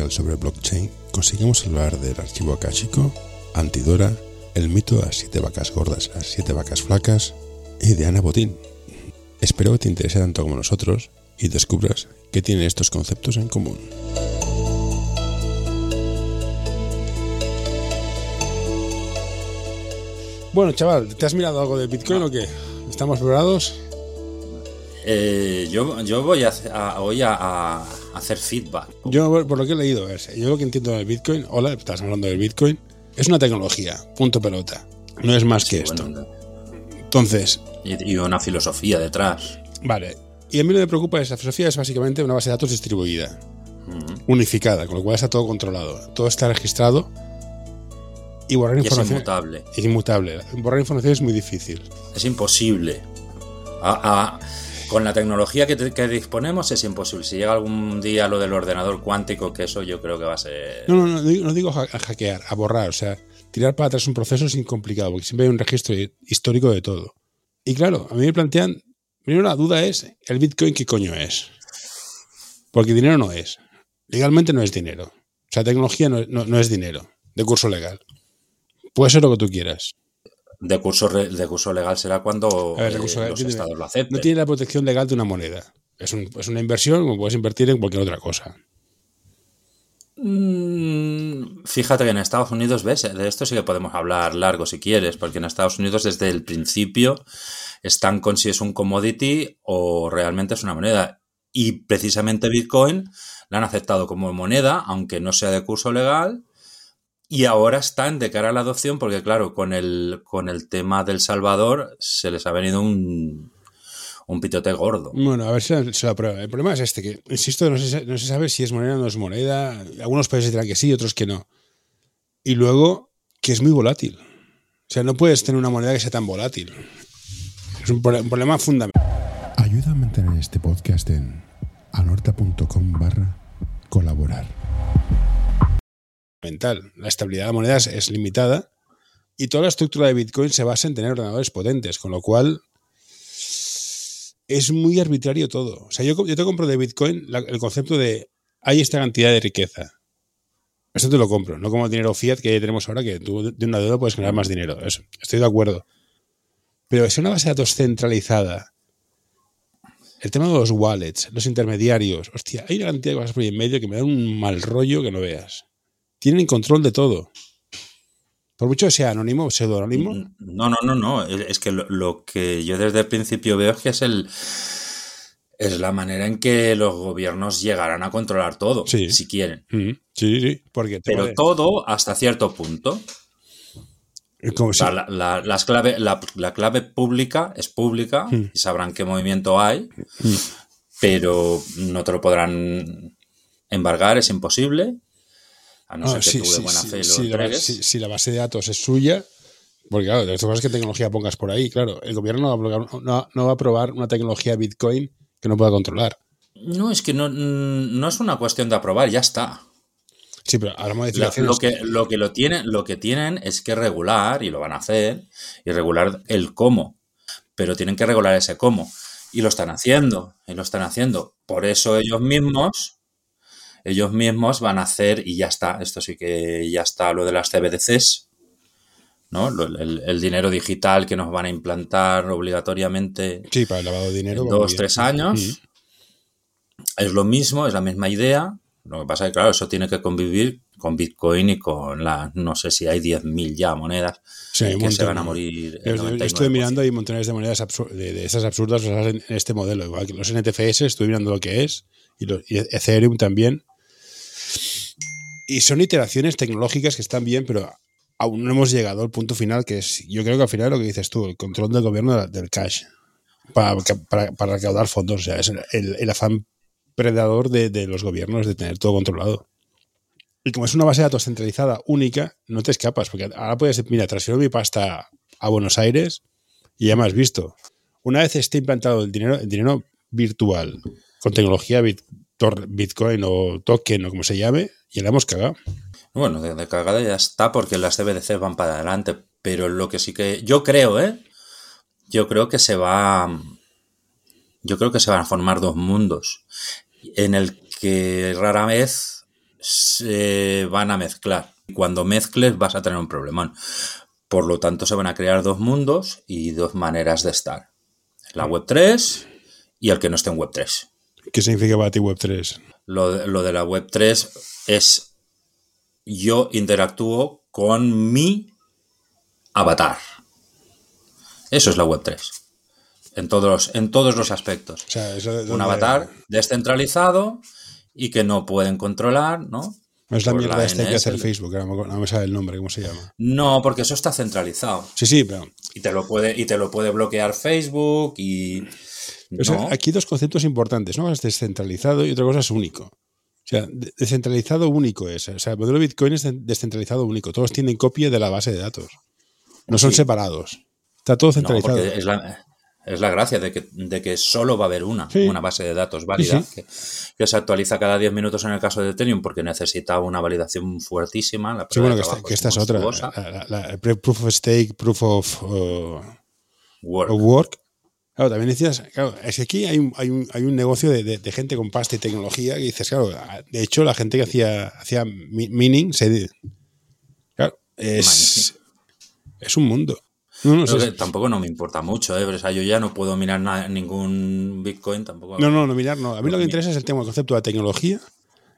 Especial sobre blockchain conseguimos hablar del archivo akáshico, Antidora, el mito de las siete vacas gordas y las siete vacas flacas y de Ana Botín. Espero que te interese tanto como nosotros y descubras qué tienen estos conceptos en común. Bueno, chaval, ¿te has mirado algo de Bitcoin o qué? ¿Estamos preparados? Eh, yo, yo voy, a, a- hoy a, a hacer feedback. Yo, por lo que he leído, es, yo lo que entiendo del Bitcoin, hola, estás hablando del Bitcoin, es una tecnología, punto pelota. No es más que esto. Entonces, y, y una filosofía detrás. vale. Y a mí lo que me preocupa es la filosofía es básicamente una base de datos distribuida, Mm. unificada, con lo cual está todo controlado. Todo está registrado y borrar Y es información inmutable. es inmutable. Borrar información es muy difícil. Es imposible. A- a- con la tecnología que, disponemos es imposible. Si llega algún día lo del ordenador cuántico, que eso yo creo que va a ser... No, no, no, no digo hackear, a borrar. O sea, tirar para atrás un proceso es incomplicado, porque siempre hay un registro histórico de todo. Y claro, a mí me plantean, primero la duda es, ¿el Bitcoin qué coño es? Porque dinero no es. Legalmente no es dinero. O sea, tecnología no, no- no es dinero, de curso legal. Puede ser lo que tú quieras. De curso, de curso legal será cuando ver, eh, legal los estados lo acepten. No tiene la protección legal de una moneda. Es, un- es una inversión como puedes invertir en cualquier otra cosa. Mm, Fíjate que en Estados Unidos, ves, de esto sí que podemos hablar largo si quieres, porque en Estados Unidos desde el principio están con si es un commodity o realmente es una moneda. Y precisamente Bitcoin la han aceptado como moneda, aunque no sea de curso legal, y ahora están de cara a la adopción, porque claro, con el, con el tema del Salvador se les ha venido un, un pitote gordo. Bueno, a ver si se lo aprueba. El problema es este, que, insisto, no se, no se sabe si es moneda o no es moneda. Algunos países dirán que sí, otros que no. Y luego, que es muy volátil. O sea, no puedes tener una moneda que sea tan volátil. Es un, un problema fundamental. Ayuda a mantener este podcast en anorta.com barra colaborar. La estabilidad de la moneda es, limitada y toda la estructura de Bitcoin se basa en tener ordenadores potentes, con lo cual es muy arbitrario todo. O sea, yo, te compro de Bitcoin el concepto de hay esta cantidad de riqueza. Eso te lo compro, no como el dinero fiat que tenemos ahora, que tú de una deuda puedes generar más dinero. Eso, estoy de acuerdo. Pero es una base de datos centralizada. El tema de los wallets, los intermediarios. Hostia, hay una cantidad de cosas por ahí en medio que me dan un mal rollo que no veas. Tienen control de todo. Por mucho que sea anónimo o pseudoanónimo. No, no, no, no. Es que lo, lo que yo desde el principio veo es que es el es la manera en que los gobiernos llegarán a controlar todo, Sí. si quieren. Mm, Sí, sí, porque Pero todo hasta cierto punto. como si- la, la- las clave, la, la clave pública es pública Mm. y sabrán qué movimiento hay, pero no te lo podrán embargar, es imposible. A no, Ah, ser que sí, tú de buena fe lo la, sí, la base de datos es suya, porque claro, de cosas que tecnología pongas por ahí, claro, el gobierno no va, a aprobar, no, no va a aprobar una tecnología Bitcoin que no pueda controlar. No, es que no, no es una cuestión de aprobar, ya está. Sí, pero habrá La- modificaciones. lo, que, lo, que lo, tienen, lo que tienen es que regular, y lo van a hacer, y regular el cómo. Pero tienen que regular ese cómo. Y lo están haciendo, y lo están haciendo. Por eso ellos mismos, ellos mismos van a hacer, y ya está, esto sí que ya está lo de las CBDCs, ¿no? El, el dinero digital que nos van a implantar obligatoriamente Sí, para el lavado de dinero. en dos, tres años. Mm. Es lo mismo, es la misma idea. Lo que pasa es que, claro, eso tiene que convivir con Bitcoin y con las, no sé si hay 10.000 ya monedas Sí, un que se van a morir. El yo 99%. estuve mirando hay montones de monedas de, de esas absurdas en, este modelo. Igual que los NTFS, estuve mirando lo que es, y, y Ethereum también. Y son iteraciones tecnológicas que están bien, pero aún no hemos llegado al punto final, que es, yo creo que al final lo que dices tú, el control del gobierno del cash para, para, para recaudar fondos. O sea, es el, el afán predador de, de los gobiernos de tener todo controlado. Y como es una base de datos centralizada única, no te escapas, porque ahora puedes, mira, transfiero mi pasta a Buenos Aires y ya me has visto. Una vez esté implantado el dinero, el dinero virtual con tecnología bit- tor- Bitcoin o token o como se llame, ya la hemos cagado. Bueno, de, de cagada ya está porque las CBDC van para adelante. Pero lo que sí que. Yo creo, ¿eh? Yo creo que se va. Yo creo que se van a formar dos mundos. En el que rara vez se van a mezclar. Cuando mezcles vas a tener un problemón. Por lo tanto, se van a crear dos mundos y dos maneras de estar. La Web 3 y el que no esté en Web 3. ¿Qué significa para ti Web 3? Lo de, lo de la Web 3 es yo interactúo con mi avatar. Eso es la Web 3. En todos, en todos los aspectos. O sea, eso de- Un avatar descentralizado y que no pueden controlar, ¿no? No es la mierda la esta que hace el. Facebook, ahora no me- no me sabe el nombre, ¿cómo se llama? No, porque eso está centralizado. Sí, sí, pero Y te lo puede, y te lo puede bloquear Facebook y. O sea, no. aquí dos conceptos importantes. Cosa es descentralizado y otra cosa es único. O sea, de- descentralizado único es. O sea, el modelo Bitcoin es de- descentralizado único. Todos tienen copia de la base de datos. No son Sí. separados. Está todo No, centralizado. es la, es la gracia de que, de que solo va a haber una, Sí. una base de datos válida, Sí, Que, que se actualiza cada 10 minutos en el caso de Ethereum porque necesita una validación fuertísima. La bueno, que esta, trabajo que esta es otra. La, proof of stake, proof of, uh, work. Claro, también decías, claro, es que aquí hay un, hay un, hay un negocio de, de- de gente con pasta y tecnología que dices, claro, de hecho la gente que hacía, hacía mi- mining se... Claro, es, es un mundo. No, no, tampoco no me importa mucho, ¿eh? O sea, yo ya no puedo mirar ningún Bitcoin tampoco. no, no, no, mirar, no. A mí lo que me interesa es el tema, el concepto de la tecnología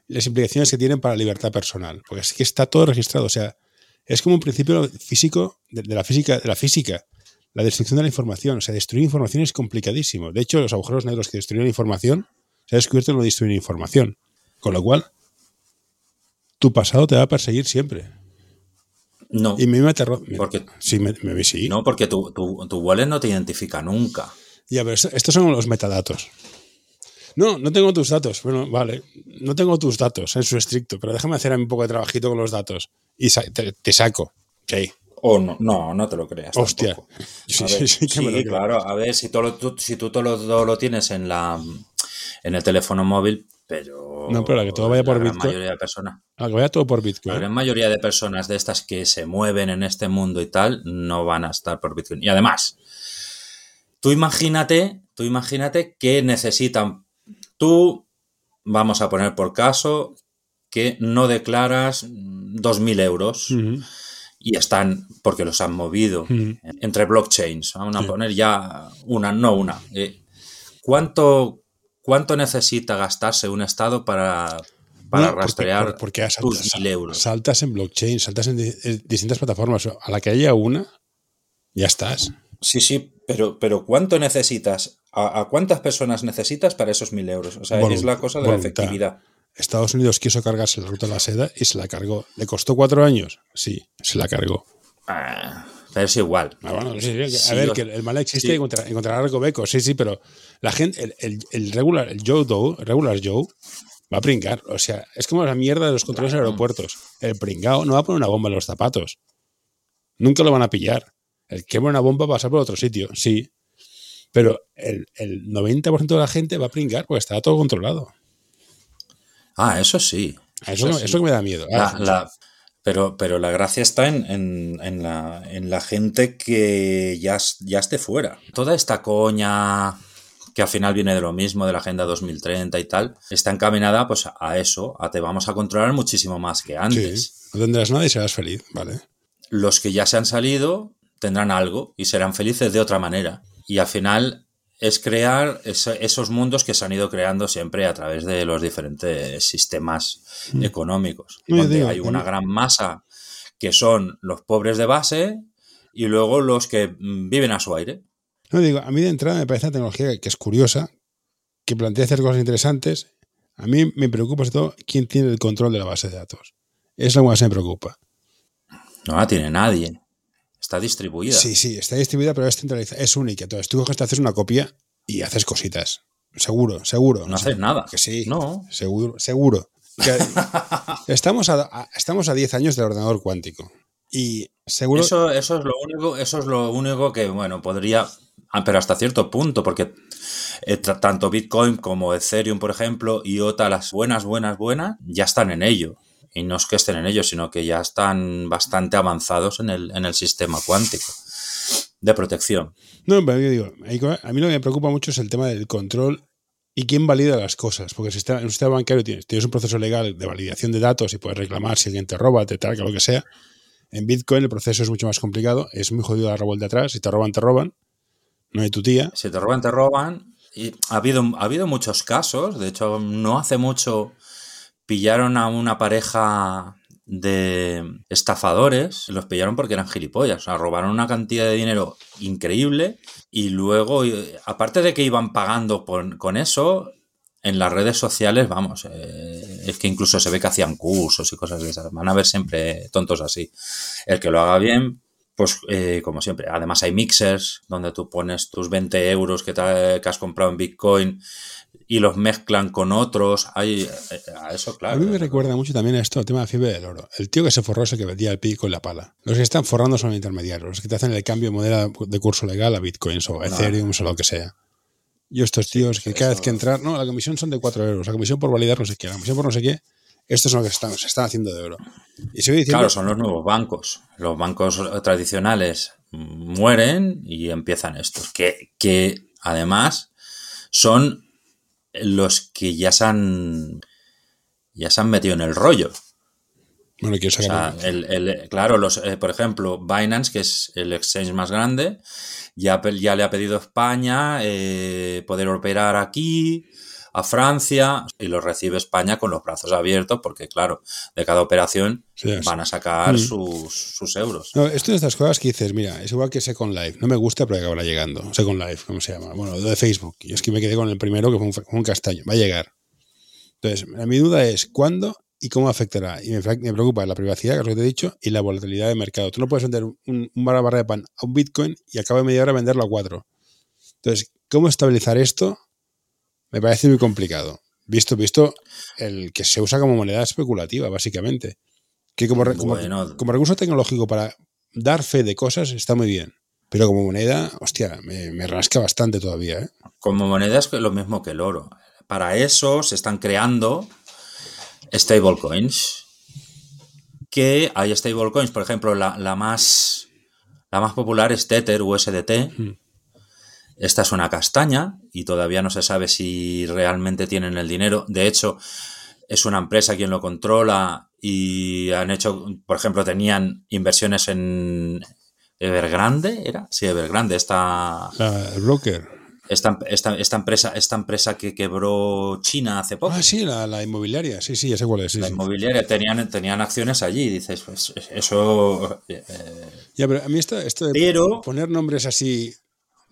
y las implicaciones que tienen para la libertad personal. Porque es que está todo registrado. O sea, es como un principio físico de, de la física, de la física. La destrucción de la información. O sea, destruir información es complicadísimo. De hecho, los agujeros negros que destruyen información se ha descubierto que no destruyen información. Con lo cual, tu pasado te va a perseguir siempre. No, Y me aterró. Porque- Sí, me, me- sí. no porque tu, tu, tu wallet no te identifica nunca. Ya, pero esto- estos son los metadatos. No, no tengo tus datos. Bueno, vale. No tengo tus datos en su estricto, pero déjame hacer a mí un poco de trabajito con los datos. Y sa- te, te saco. Sí. O no, no, no te lo creas. Hostia. tampoco. Sí, A sí, sí que me lo creo. claro. A ver, si, todo tú, si tú todo lo, todo lo tienes en la en el teléfono móvil, pero. No, pero la que todo vaya la por Bitcoin. mayoría de personas. Ah, que vaya todo por La Bitcoin. gran mayoría de personas de estas que se mueven en este mundo y tal no van a estar por Bitcoin. Y además, tú imagínate, tú imagínate que necesitan. Tú, vamos a poner por caso, que no declaras mm, 2.000 euros. Y están, porque los han movido Ujú. entre blockchains. Vamos a poner ya una, no una. Eh, ¿cuánto, ¿Cuánto necesita gastarse un Estado para, para No, rastrear por- porque saltas, tus mil euros? saltas en blockchain, saltas en, di- en distintas plataformas. A la que haya una, ya estás. Sí, sí, pero, pero ¿cuánto necesitas? ¿A, a cuántas personas necesitas para esos mil euros? O sea, es la cosa de voluntad. la efectividad. Estados Unidos quiso cargarse la ruta de la seda y se la cargó. ¿Le costó cuatro años? Sí, se la cargó. Ah, pero es igual. Ah, bueno, sí, sí, que- a Sí, ver, que el mal existe y encontrar, algo beco, sí, sí, pero la gente, el, el, el regular, el Joe Doe, el regular Joe, va a pringar. O sea, es como la mierda de los controles Claro. aeropuertos. El pringao no va a poner una bomba en los zapatos. Nunca lo van a pillar. El que pone una bomba va a pasar por otro sitio, sí. Pero el, el 90% de la gente va a pringar porque está todo controlado. Ah, eso sí. Eso, sí. que me da miedo. La- Ah, la- pero, pero la gracia está en, en- en la, en la gente que ya, ya esté fuera. Toda esta coña que al final viene de lo mismo, de la Agenda 2030 y tal, está encaminada pues a eso, a te vamos a controlar muchísimo más que sí, antes. no tendrás nada y serás feliz, ¿vale? Los que ya se han salido tendrán algo y serán felices de otra manera. Y al final es crear esos mundos que se han ido creando siempre a través de los diferentes sistemas económicos. Mm. No, yo donde digo, hay una gran masa que son los pobres de base y luego los que mm, viven a su aire. No digo, a mí de entrada me parece una tecnología que es curiosa, que plantea hacer cosas interesantes. A mí me preocupa sobre todo quién tiene el control de la base de datos. Es lo que más me preocupa. No la tiene nadie. Está distribuida. Sí, sí, está distribuida, pero es centralizada, es única. Entonces tú coges, te haces una copia y haces cositas. Seguro, seguro. No haces nada. Que sí. No. Seguro, seguro. Que- estamos, a, a- estamos a 10 años del ordenador cuántico. Y seguro. Eso, eso es lo único, eso es lo único que, bueno, podría. ah, Pero hasta cierto punto, porque eh, tanto Bitcoin como Ethereum, por ejemplo, y OTA, las buenas, buenas, buenas, ya están en ello. Y no es que estén en ello, sino que ya están bastante avanzados en el, en el sistema cuántico de protección. No, pero yo digo, a mí lo que me preocupa mucho es el tema del control ¿Y quién valida las cosas? Porque si está, en un sistema bancario tienes, tienes un proceso legal de validación de datos y puedes reclamar si alguien te roba, te traga, lo que sea. En Bitcoin el proceso es mucho más complicado, es muy jodido dar la vuelta atrás. Si te roban, te roban. No hay tu tía. Si te roban, te roban. Y ha habido, ha habido muchos casos. De hecho, no hace mucho pillaron a una pareja de estafadores, los pillaron porque eran gilipollas, o sea, robaron una cantidad de dinero increíble y luego, aparte de que iban pagando con eso, en las redes sociales, vamos, eh, es que incluso se ve que hacían cursos y cosas de esas, van a ver siempre tontos así. El que lo haga bien, pues eh, como siempre, además hay mixers donde tú pones tus 20 euros que, que has comprado en Bitcoin y los mezclan con otros. Hay, eh, a eso, claro. A mí me recuerda mucho también a esto, el tema de fiebre del oro. El tío que se forró es el que vendía el pico con la pala. Los que están forrando son intermediarios, los que te hacen el cambio de moneda de curso legal a bitcoins o a Ethereum o lo que sea. Yo estos tíos que cada vez que entrar, no, la comisión son de 4 euros, la comisión por validar no sé qué, la comisión por no sé qué, estos son los que están, se están haciendo de oro. Y diciendo, claro, son los nuevos bancos. Los bancos tradicionales mueren y empiezan estos, que, que además son los que ya se han, ya se han metido en el rollo. Bueno, quiero sacar el, Claro, los, eh, por ejemplo, Binance, que es el exchange más grande, ya, ya le ha pedido a España eh, poder operar aquí, a Francia, y lo recibe España con los brazos abiertos, porque claro, de cada operación van a sacar mm. sus, euros. No, esto de estas cosas que dices, mira, es igual que Second Life, no me gusta, pero acabará llegando. Second Life, ¿cómo se llama? Bueno, de Facebook. Es que me quedé con el primero, que fue un, un castaño. Va a llegar. Entonces, mi duda es, ¿cuándo y cómo afectará. Y me, preocupa la privacidad, que es lo que te he dicho, y la volatilidad de mercado. Tú no puedes vender un, barra barra de pan a un Bitcoin y acaba de media hora venderlo a cuatro. Entonces, ¿cómo estabilizar esto? Me parece muy complicado. Visto, visto el que se usa como moneda especulativa, básicamente. Que como, como, recurso tecnológico para dar fe de cosas está muy bien. Pero como moneda, hostia, me, me rasca bastante todavía. ¿eh? Como moneda es lo mismo que el oro. Para eso se están creando stablecoins. Que hay stablecoins, por ejemplo, la, más, la más popular es Tether USDT. Esta es una castaña y todavía no se sabe si realmente tienen el dinero. De hecho, es una empresa quien lo controla y han hecho, por ejemplo, tenían inversiones en Evergrande, ¿era? Sí, Evergrande, esta... el broker. Esta, esta, empresa, esta empresa que quebró China hace poco. Ah, sí, la, inmobiliaria, sí, sí, ya sé cuál es. la inmobiliaria, tenían, tenían acciones allí, dices, pues eso... Eh, ya, pero a mí esto, esto de poner nombres así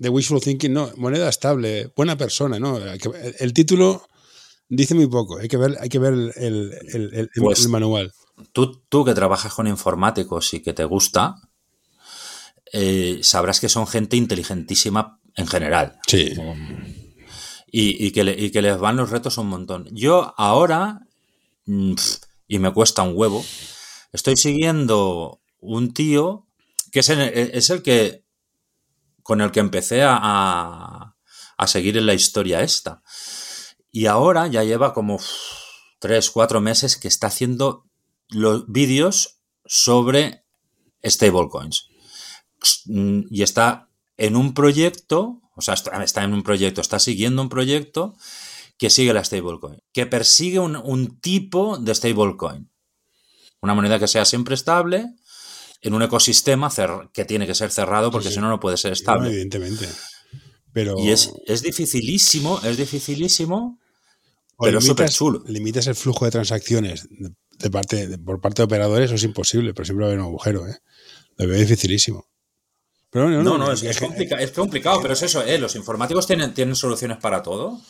de wishful thinking, no, moneda estable, buena persona, ¿no? El, título dice muy poco, hay que ver, hay que ver el, el, pues manual. Tú, tú que trabajas con informáticos y que te gusta, eh, sabrás que son gente inteligentísima en general. Sí. Y, que les van los retos un montón. Yo ahora, mm, y me cuesta un huevo, estoy siguiendo un tío que es es el que con el que empecé a, a, seguir en la historia esta. Y ahora ya lleva como tres, cuatro meses que está haciendo los vídeos sobre stablecoins. Mm, y está en un proyecto, o sea, está, en un proyecto, está siguiendo un proyecto que sigue la stablecoin, que persigue un, tipo de stablecoin. Una moneda que sea siempre estable en un ecosistema que tiene que ser cerrado porque si no, no puede ser estable. evidentemente. Pero... Y es, dificilísimo, es dificilísimo, pero es súper chulo. Limitas el flujo de transacciones de parte, por parte de operadores, eso es imposible, pero siempre va a haber un agujero. ¿eh? Lo veo dificilísimo no, no, es, complicado, pero es eso, ¿eh? los informáticos tienen, tienen soluciones para todo.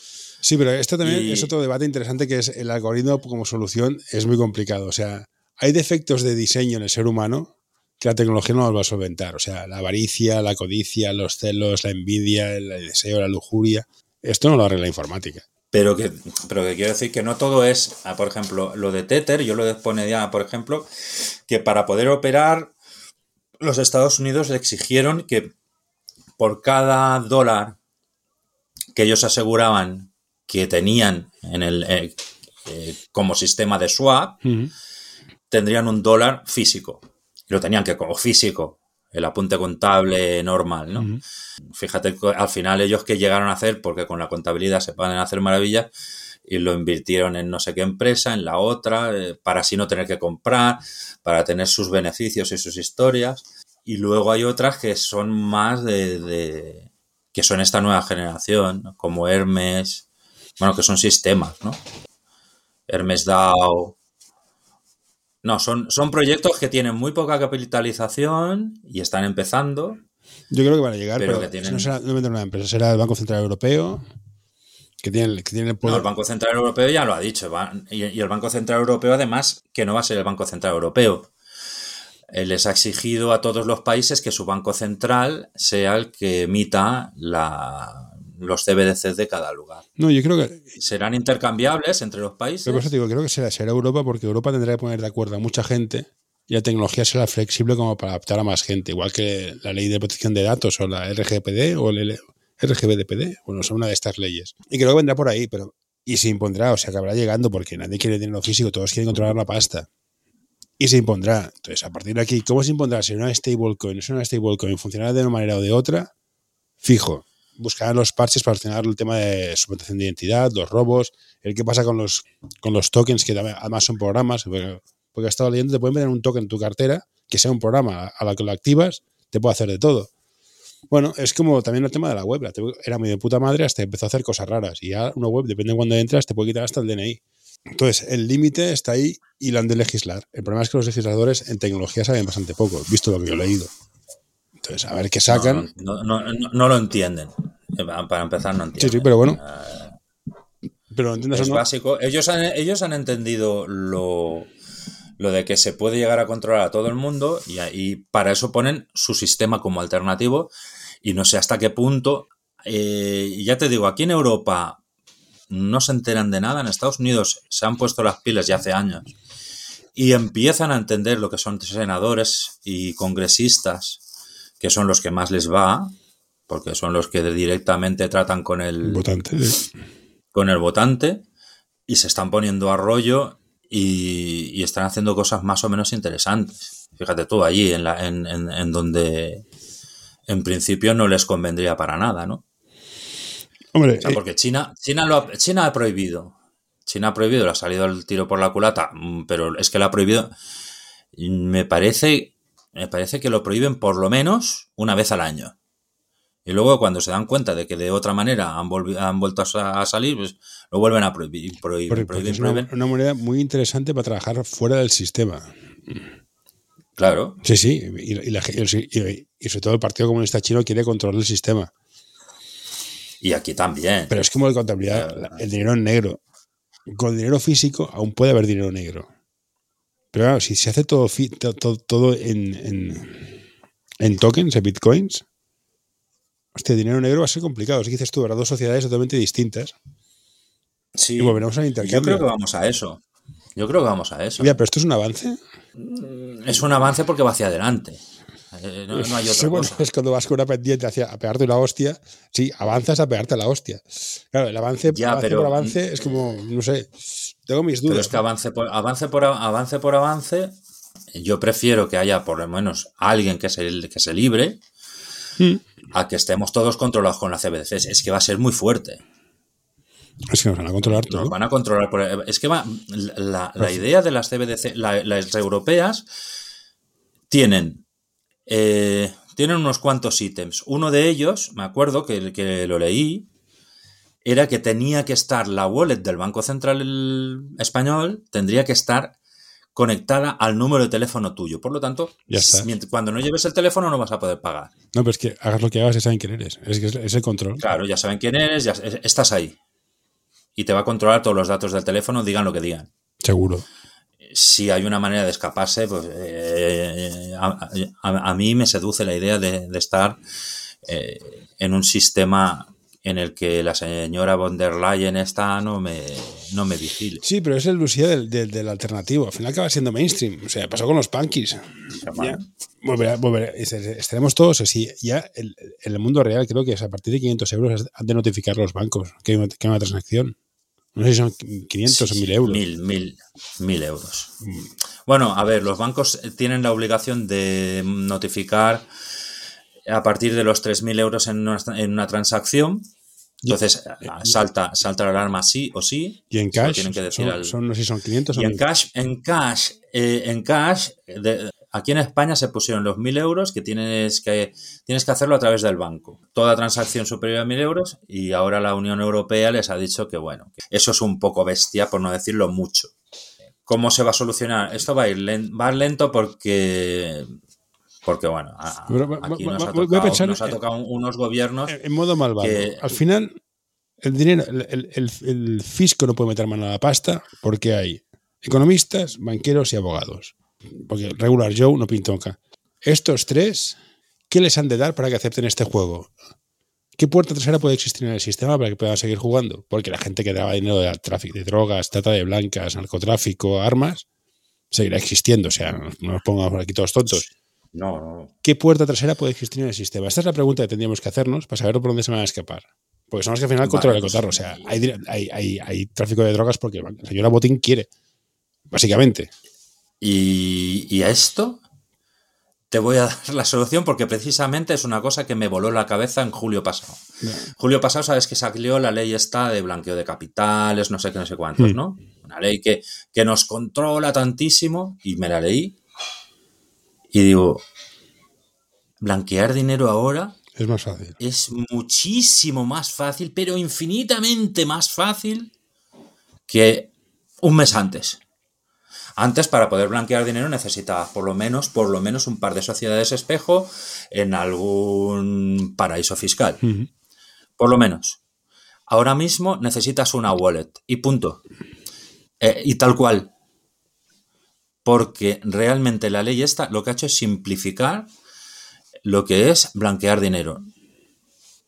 Sí, pero esto también es otro debate interesante que es el algoritmo como solución es muy complicado. O sea, hay defectos de diseño en el ser humano que la tecnología no los va a solventar. O sea, la avaricia, la codicia, los celos, la envidia, el deseo, la lujuria. Esto no lo arregla la informática. Pero que, pero que quiero decir que no todo es, ah, por ejemplo, lo de Tether, yo lo ya, por ejemplo, que para poder operar los Estados Unidos le exigieron que por cada dólar que ellos aseguraban que tenían en el eh, eh, como sistema de swap, tendrían un dólar físico. Lo tenían que, como físico, el apunte contable normal, ¿no? Fíjate, al final ellos que llegaron a hacer, porque con la contabilidad se pueden hacer maravillas, y lo invirtieron en no sé qué empresa, en la otra, eh, para así no tener que comprar, para tener sus beneficios y sus historias. Y luego hay otras que son más de, de- que son esta nueva generación, ¿no? como Hermes, bueno, que son sistemas, ¿no? Hermes DAO. No, son, son proyectos que tienen muy poca capitalización y están empezando. Yo creo que van a llegar, Pero pero, que tienen- no será no una empresa, será el Banco Central Europeo, que tiene, que tiene el No, el Banco Central Europeo ya lo ha dicho. va- y, y el Banco Central Europeo, además, que no va a ser el Banco Central Europeo. Eh, les ha exigido a todos los países que su Banco Central sea el que emita la, los CBDCs de cada lugar. No, yo creo que. Serán intercambiables entre los países. Pero por eso te digo, creo que será, será Europa porque Europa tendrá que poner de acuerdo a mucha gente y la tecnología será flexible como para adaptar a más gente, igual que la ley de protección de datos o la RGPD o el RGBDPD, bueno, son una de estas leyes. Y creo que vendrá por ahí, pero y se impondrá, o sea, acabará llegando porque nadie quiere dinero físico, todos quieren controlar la pasta. Y se impondrá. Entonces, a partir de aquí, ¿cómo se impondrá? Si una stablecoin es una stablecoin, funcionará de una manera o de otra, fijo. Buscarán los parches para solucionar el tema de suplantación de identidad, los robos, el qué pasa con los, con los tokens, que además son programas, porque, porque he estado leyendo, te pueden poner un token en tu cartera, que sea un programa a la que lo activas, te puede hacer de todo. Bueno, es como también el tema de la web. Era muy de puta madre hasta empezó a hacer cosas raras. Y ya una web, depende de cuándo entras, te puede quitar hasta el DNI. Entonces, el límite está ahí y lo han de legislar. El problema es que los legisladores en tecnología saben bastante poco, visto lo que yo he leído. Entonces, a ver qué sacan. No, no, no- no lo entienden. Eh, Para empezar, no sí, entienden. sí, pero bueno. Eh, Pero lo entiendas es básico. Ellos han, ellos han entendido lo, lo de que se puede llegar a controlar a todo el mundo y, y para eso ponen su sistema como alternativo y no sé hasta qué punto. eh, ya te digo, aquí en Europa no se enteran de nada, en Estados Unidos se han puesto las pilas ya hace años y empiezan a entender lo que son senadores y congresistas, que son los que más les va, porque son los que directamente tratan con el, Votante. con el votante y se están poniendo a rollo y, y están haciendo cosas más o menos interesantes. Fíjate tú, allí en, la, en, en- en donde en principio no les convendría para nada, ¿no? Hombre, O sea, eh, porque China, China, lo ha, China ha prohibido. China ha prohibido, le ha salido el tiro por la culata, mm, pero es que lo ha prohibido. Me parece, me parece que lo prohíben por lo menos una vez al año. Y luego cuando se dan cuenta de que de otra manera han, vuelto a, sa- a salir, pues lo vuelven a prohibir. prohíben, porque- porque prohíben, es una, moneda muy interesante para trabajar fuera del sistema. Claro, Sí, sí. Y, y la- y- y sobre todo el Partido Comunista Chino quiere controlar el sistema. y aquí también. Pero es como la contabilidad, el dinero en negro. Con dinero físico aún puede haber dinero negro. Pero claro, si se hace todo, fi- to- to- todo en, en, en tokens, en bitcoins, hostia, dinero negro va a ser complicado. Que dices tú, habrá dos sociedades totalmente distintas. Sí, Y volveremos al yo intercambio. creo que vamos a eso. Yo creo que vamos a eso. Mira, pero esto es un avance. Es un avance porque va hacia adelante. Eh, no, no hay otra Sí, bueno, cosa. es cuando vas con una pendiente hacia a pegarte una hostia. Sí, avanzas a pegarte la hostia. Claro, el avance, Ya, avance pero- por avance es como, no sé, tengo mis dudas. Pero es que avance por avance por avance por avance, yo prefiero que haya por lo menos alguien que se, que se libre Mm. a que estemos todos controlados con la CBDC. Es que va a ser muy fuerte. Es que nos van a controlar todo. Nos van a controlar. por- es que va, la, la idea de las CBDC, la- las europeas, tienen, eh, tienen unos cuantos ítems. Uno de ellos, me acuerdo que, que lo leí, era que tenía que estar la wallet del Banco Central Español, tendría que estar conectada al número de teléfono tuyo. Por lo tanto, Ya está. mient- cuando no lleves el teléfono no vas a poder pagar. No, pero es que hagas lo que hagas, ya saben quién eres. Es es, es el control. Claro, ya saben quién eres, ya es- estás ahí. Y te va a controlar todos los datos del teléfono, digan lo que digan. Seguro. Si hay una manera de escaparse, pues eh, a, a- a mí me seduce la idea de, de estar eh, en un sistema en el que la señora von der Leyen está no me, no me vigile. Sí, pero es el Lucía del, del, del alternativo. Al final acaba siendo mainstream. O sea, pasó con los punkies. Ya. Volverá, volverá. Es- es- Estaremos todos así. Ya el- en el mundo real creo que es a partir de 500 euros han de notificar los bancos que hay una, que hay una transacción. No sé si son 500 o 1000 euros. Mil, mil, mil euros. Bueno, a ver, los bancos tienen la obligación de notificar a partir de los 3.000 euros en una, en una transacción. Entonces salta, salta la alarma sí o sí. Y en cash, tienen que decir son, al- son- no sé si son 500 o y en 1000. cash, en cash, eh, en cash, de- aquí en España se pusieron los 1.000 euros que tienes, que tienes que hacerlo a través del banco. Toda transacción superior a 1.000 euros y ahora la Unión Europea les ha dicho que, bueno, que eso es un poco bestia, por no decirlo mucho. ¿Cómo se va a solucionar? Esto va a ir, len- va lento porque... Porque bueno, a- Pero va- aquí va- nos va- ha tocado, pensar nos ha en- tocado unos gobiernos En modo malvado. que- Al final, el dinero, el- el- el fisco no puede meter mano a la pasta porque hay economistas, banqueros y abogados. Porque regular Joe no pintonca. Estos tres, ¿qué les han de dar para que acepten este juego? ¿Qué puerta trasera puede existir en el sistema para que puedan seguir jugando? Porque la gente que daba dinero de tráfico de drogas, trata de blancas, narcotráfico, armas, seguirá existiendo. O sea, no no nos pongamos aquí todos tontos. No, no. ¿Qué puerta trasera puede existir en el sistema? Esta es la pregunta que tendríamos que hacernos para saber por dónde se van a escapar. Porque son los que al final Vale, controlan el pues- cotarro. O sea, hay, hay, hay- hay tráfico de drogas porque la señora Botín quiere. Básicamente. Y, y a esto te voy a dar la solución porque precisamente es una cosa que me voló la cabeza en julio pasado. Julio pasado, sabes que salió la ley esta de blanqueo de capitales, no sé qué, no sé cuántos. ¿no? Una ley que, que nos controla tantísimo y me la leí y digo, blanquear dinero ahora Es más fácil. es muchísimo más fácil, pero infinitamente más fácil que un mes antes. Antes, para poder blanquear dinero, necesitabas por lo menos, por lo menos un par de sociedades espejo en algún paraíso fiscal. Por lo menos. Ahora mismo necesitas una wallet y punto. Eh, y tal cual. Porque realmente la ley esta lo que ha hecho es simplificar lo que es blanquear dinero.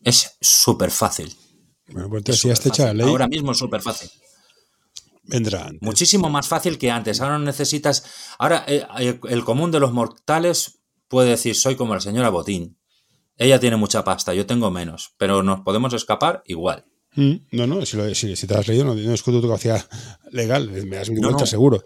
Es súper fácil. Bueno, pues entonces, si ya está hecha la ley, Ahora mismo es súper fácil. Vendrá antes. Muchísimo más fácil que antes. Ahora no necesitas. Ahora eh, eh, el común de los mortales puede decir: Soy como la señora Botín. Ella tiene mucha pasta, yo tengo menos. Pero nos podemos escapar igual. Mm, No, no, si, lo- si- si te has leído, no, no discuto tu capacidad legal, me das mi no. seguro.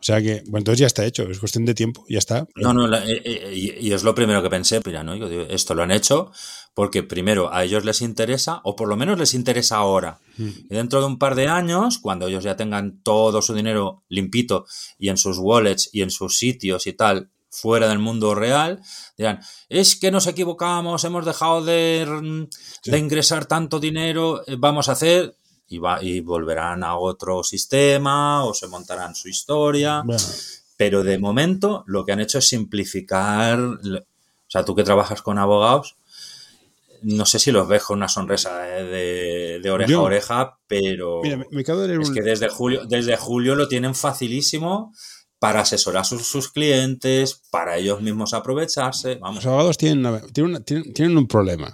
O sea que, bueno, entonces ya está hecho, es cuestión de tiempo, ya está. No, no, la- eh, eh, y, y es lo primero que pensé, mira, ¿no? Yo digo, esto lo han hecho porque primero a ellos les interesa, o por lo menos les interesa ahora. Y dentro de un par de años, cuando ellos ya tengan todo su dinero limpito y en sus wallets y en sus sitios y tal, fuera del mundo real, dirán, es que nos equivocamos, hemos dejado de, mm, de ingresar tanto dinero, eh, vamos a hacer... Y, va, y volverán a otro sistema o se montarán su historia. Bueno, Pero de momento lo que han hecho es simplificar. O sea, tú que trabajas con abogados, no sé si los ves con una sonrisa de, de- de oreja Yo- a oreja, pero mira, me, me acabo de leer es un, que desde julio, desde julio lo tienen facilísimo para asesorar a sus, sus clientes, para ellos mismos aprovecharse. Vamos, Los abogados tienen, una- tienen, una- tienen- tienen un problema.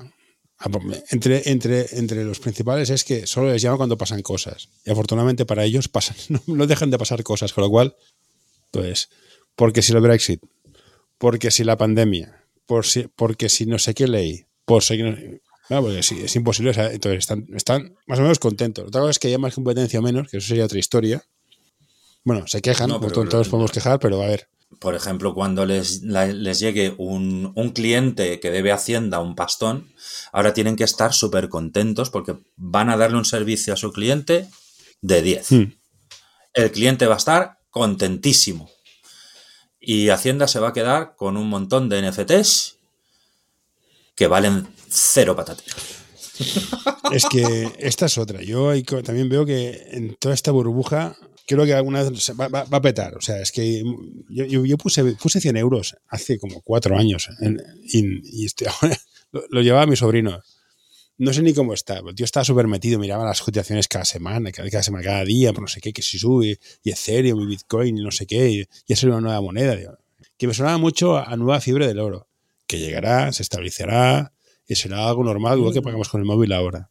Ah, pues, Entre, entre, entre los principales es que solo les llama cuando pasan cosas. Y afortunadamente para ellos pasan, no, no dejan de pasar cosas. Con lo cual, pues, porque si el Brexit, porque si la pandemia, por si, porque si no sé qué ley, por si no- porque sí, es imposible. o sea, entonces están, están más o menos contentos. Otra cosa es que haya más competencia o menos, que eso sería otra historia. Bueno, se quejan, No, por pero- todos podemos quejar, pero a ver. Por ejemplo, cuando les, la- les llegue un, un cliente que debe Hacienda un pastón, ahora tienen que estar súper contentos porque van a darle un servicio a su cliente de 10. Hmm. El cliente va a estar contentísimo. Y Hacienda se va a quedar con un montón de NFTs que valen cero patatas. Es que esta es otra. Yo también veo que en toda esta burbuja, creo que alguna vez va, va- va a petar. O sea, es que yo, yo- yo puse, puse 100 euros hace como cuatro años en- y, y este- lo, lo llevaba mi sobrino. No sé ni cómo está. El tío estaba súper metido, miraba las cotizaciones cada semana, cada, cada semana, cada día, por no sé qué, que si sube, y Ethereum, y Bitcoin, y no sé qué, y, y eso era una nueva moneda. digo. que me sonaba mucho a nueva fiebre del oro, que llegará, se estabilizará, y será algo normal, igual que pagamos con el móvil ahora.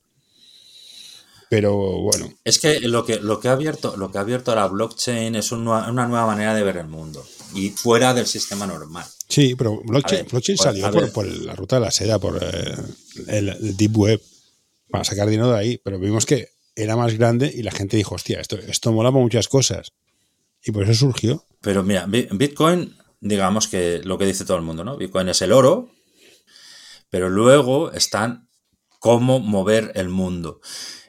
Pero bueno, Es que lo que, lo que, ha, abierto, lo que ha abierto la blockchain es un nua- una nueva manera de ver el mundo y fuera del sistema normal. sí, pero blockchain, ver, blockchain pues, salió por, por la ruta de la seda, por eh, el, el Deep Web, para sacar dinero de ahí, pero vimos que era más grande y la gente dijo, hostia, esto, esto mola para muchas cosas. Y por eso surgió. Pero mira, Bitcoin, digamos que lo que dice todo el mundo, ¿no? Bitcoin es el oro, pero luego están cómo mover el mundo.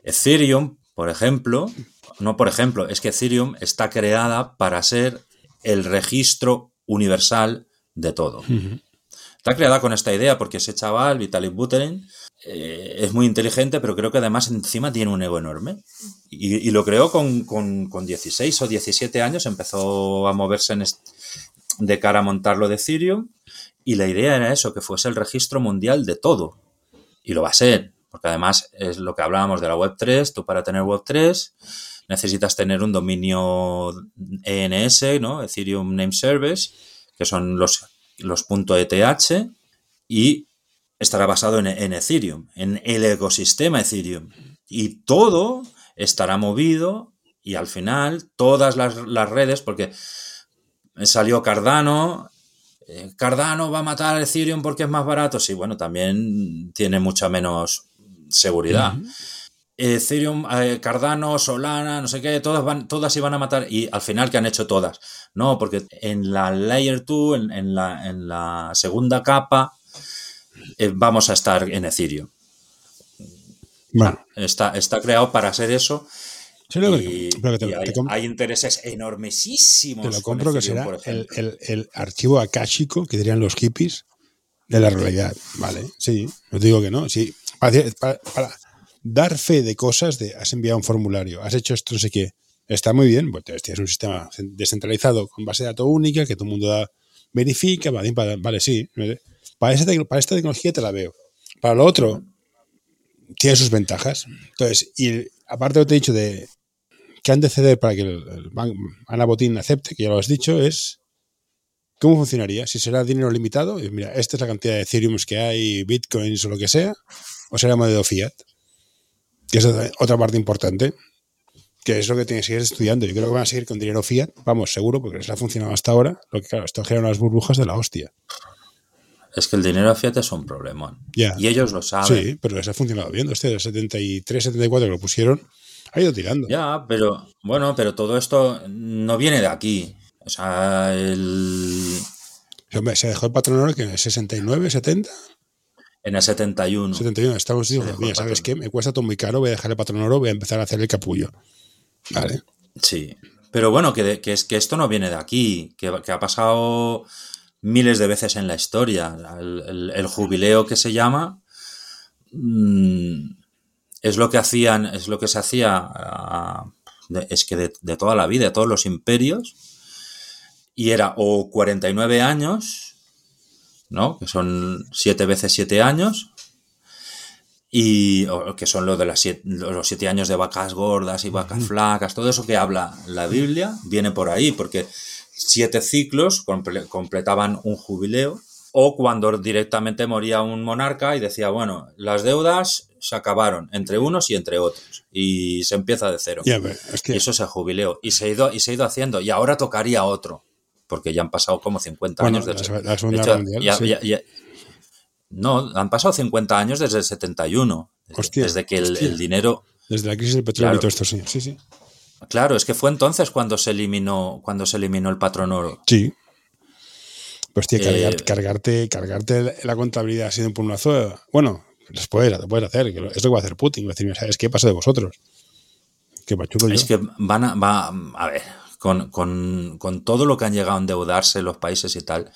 Ethereum, por ejemplo, no por ejemplo, es que Ethereum está creada para ser el registro universal de todo. Está creada con esta idea porque ese chaval, Vitalik Buterin, eh, es muy inteligente, pero creo que además encima tiene un ego enorme. Y, lo creó con, con, 16 o 17 años, empezó a moverse de cara a montarlo de Ethereum y la idea era eso, que fuese el registro mundial de todo. Y lo va a ser, porque además es lo que hablábamos de la Web3, tú para tener Web3 necesitas tener un dominio ENS, ¿no? Ethereum Name Service, que son los, los .eth y estará basado en, Ethereum, en el ecosistema Ethereum. Y todo estará movido y al final todas las, las redes, porque salió Cardano, eh, Cardano va a matar a Ethereum porque es más barato. Sí, bueno, también tiene mucha menos seguridad. Ethereum, eh, Cardano, Solana, no sé qué, todas, van, todas iban a matar. Y al final, ¿qué han hecho todas? No, porque en la Layer 2, en, la, en la, segunda capa, eh, vamos a estar en Ethereum. Bueno. Está, está creado para hacer eso. y, hay, intereses enormísimos. Te lo compro que será el, el, archivo akáshico que dirían los hippies de la realidad. Vale, sí, no digo que no. Sí, para, dar fe de cosas, de has enviado un formulario, has hecho esto, no sé qué, está muy bien, pues tienes un sistema descentralizado con base de datos única que todo el mundo da, verifica, vale, sí. Para, para esta tecnología te la veo. Para lo otro, tiene sus ventajas. Entonces, y aparte de lo que te he dicho de que han de ceder para que el, Ana Botín acepte, que ya lo has dicho, es ¿cómo funcionaría? Si será dinero limitado, mira, esta es la cantidad de Ethereum que hay, Bitcoins o lo que sea, o será modelo fiat. Que es otra parte importante, que es lo que tienes que seguir estudiando. Yo creo que van a seguir con dinero fiat, vamos, seguro, porque les ha funcionado hasta ahora. Lo que, claro, esto genera unas burbujas de la hostia. Es que el dinero fiat es un problema. Y ellos lo saben. Sí, pero les ha funcionado bien. Este de 73, 74 que lo pusieron, ha ido tirando. Ya, pero bueno, pero todo esto no viene de aquí. O sea, el. se dejó el patrón oro que en el 69, 70. En el 71. 71, estamos diciendo, mira, ¿sabes qué? Me cuesta todo muy caro, voy a dejar el patrón oro, voy a empezar a hacer el capullo. Vale. Sí. Pero bueno, que, que, es, que esto no viene de aquí, que, ha pasado miles de veces en la historia. El, jubileo que se llama mm, es lo que hacían, es lo que se hacía, ah, es que de, de, toda la vida, de todos los imperios, y era o 49 años ¿no? Que son siete veces siete años. Y que son lo de las los siete años de vacas gordas y vacas flacas, todo eso que habla la Biblia viene por ahí, porque siete ciclos completaban un jubileo, o cuando directamente moría un monarca y decía, bueno, las deudas se acabaron entre unos y entre otros, y se empieza de cero. Y eso es el jubileo, y se, ha ido, y se ha ido haciendo, y ahora tocaría otro porque ya han pasado como 50 años desde la, Segunda no, han pasado 50 años desde el 71, desde, que el, dinero... Desde la crisis del petróleo y todo esto, sí, sí, sí. Claro, es que fue entonces cuando se eliminó, cuando se eliminó el patrón oro. Sí. Pues tío, eh, cargarte, cargarte la contabilidad siendo por una zona. Bueno, después lo puedes hacer. Es lo que va a hacer Putin. Decir, ¿sabes qué pasa de vosotros? Que Es que van a, va, a ver, con, todo lo que han llegado a endeudarse los países y tal,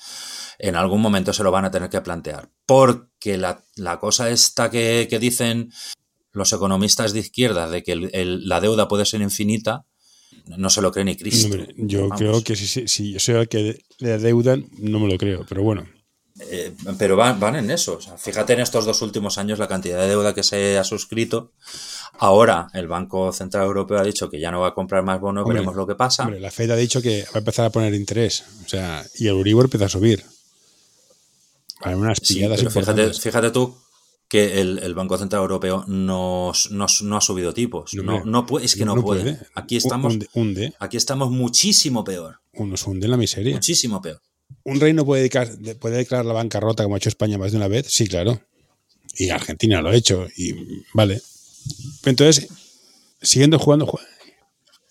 en algún momento se lo van a tener que plantear. Porque la, cosa esta que, dicen los economistas de izquierda de que la deuda puede ser infinita, no se lo cree ni Cristo. yo creo que si, si, yo soy el que le deudan, no me lo creo, pero bueno. Eh, pero van, van en eso. fíjate en estos dos últimos años la cantidad de deuda que se ha suscrito Ahora el Banco Central Europeo ha dicho que ya no va a comprar más bonos, veremos lo que pasa. la Fed ha dicho que va a empezar a poner interés, o sea, y el Euribor empieza a subir. Para unas pilladas fíjate, fíjate tú que el, Banco Central Europeo no, ha subido tipos. No, no, es que no, puede. Aquí estamos, aquí estamos muchísimo peor. Uno se hunde en la miseria. Muchísimo peor. ¿Un rey no puede, puede declarar la bancarrota como ha hecho España más de una vez? Sí, claro. Y Argentina lo ha hecho. Y vale. Entonces, siguiendo jugando,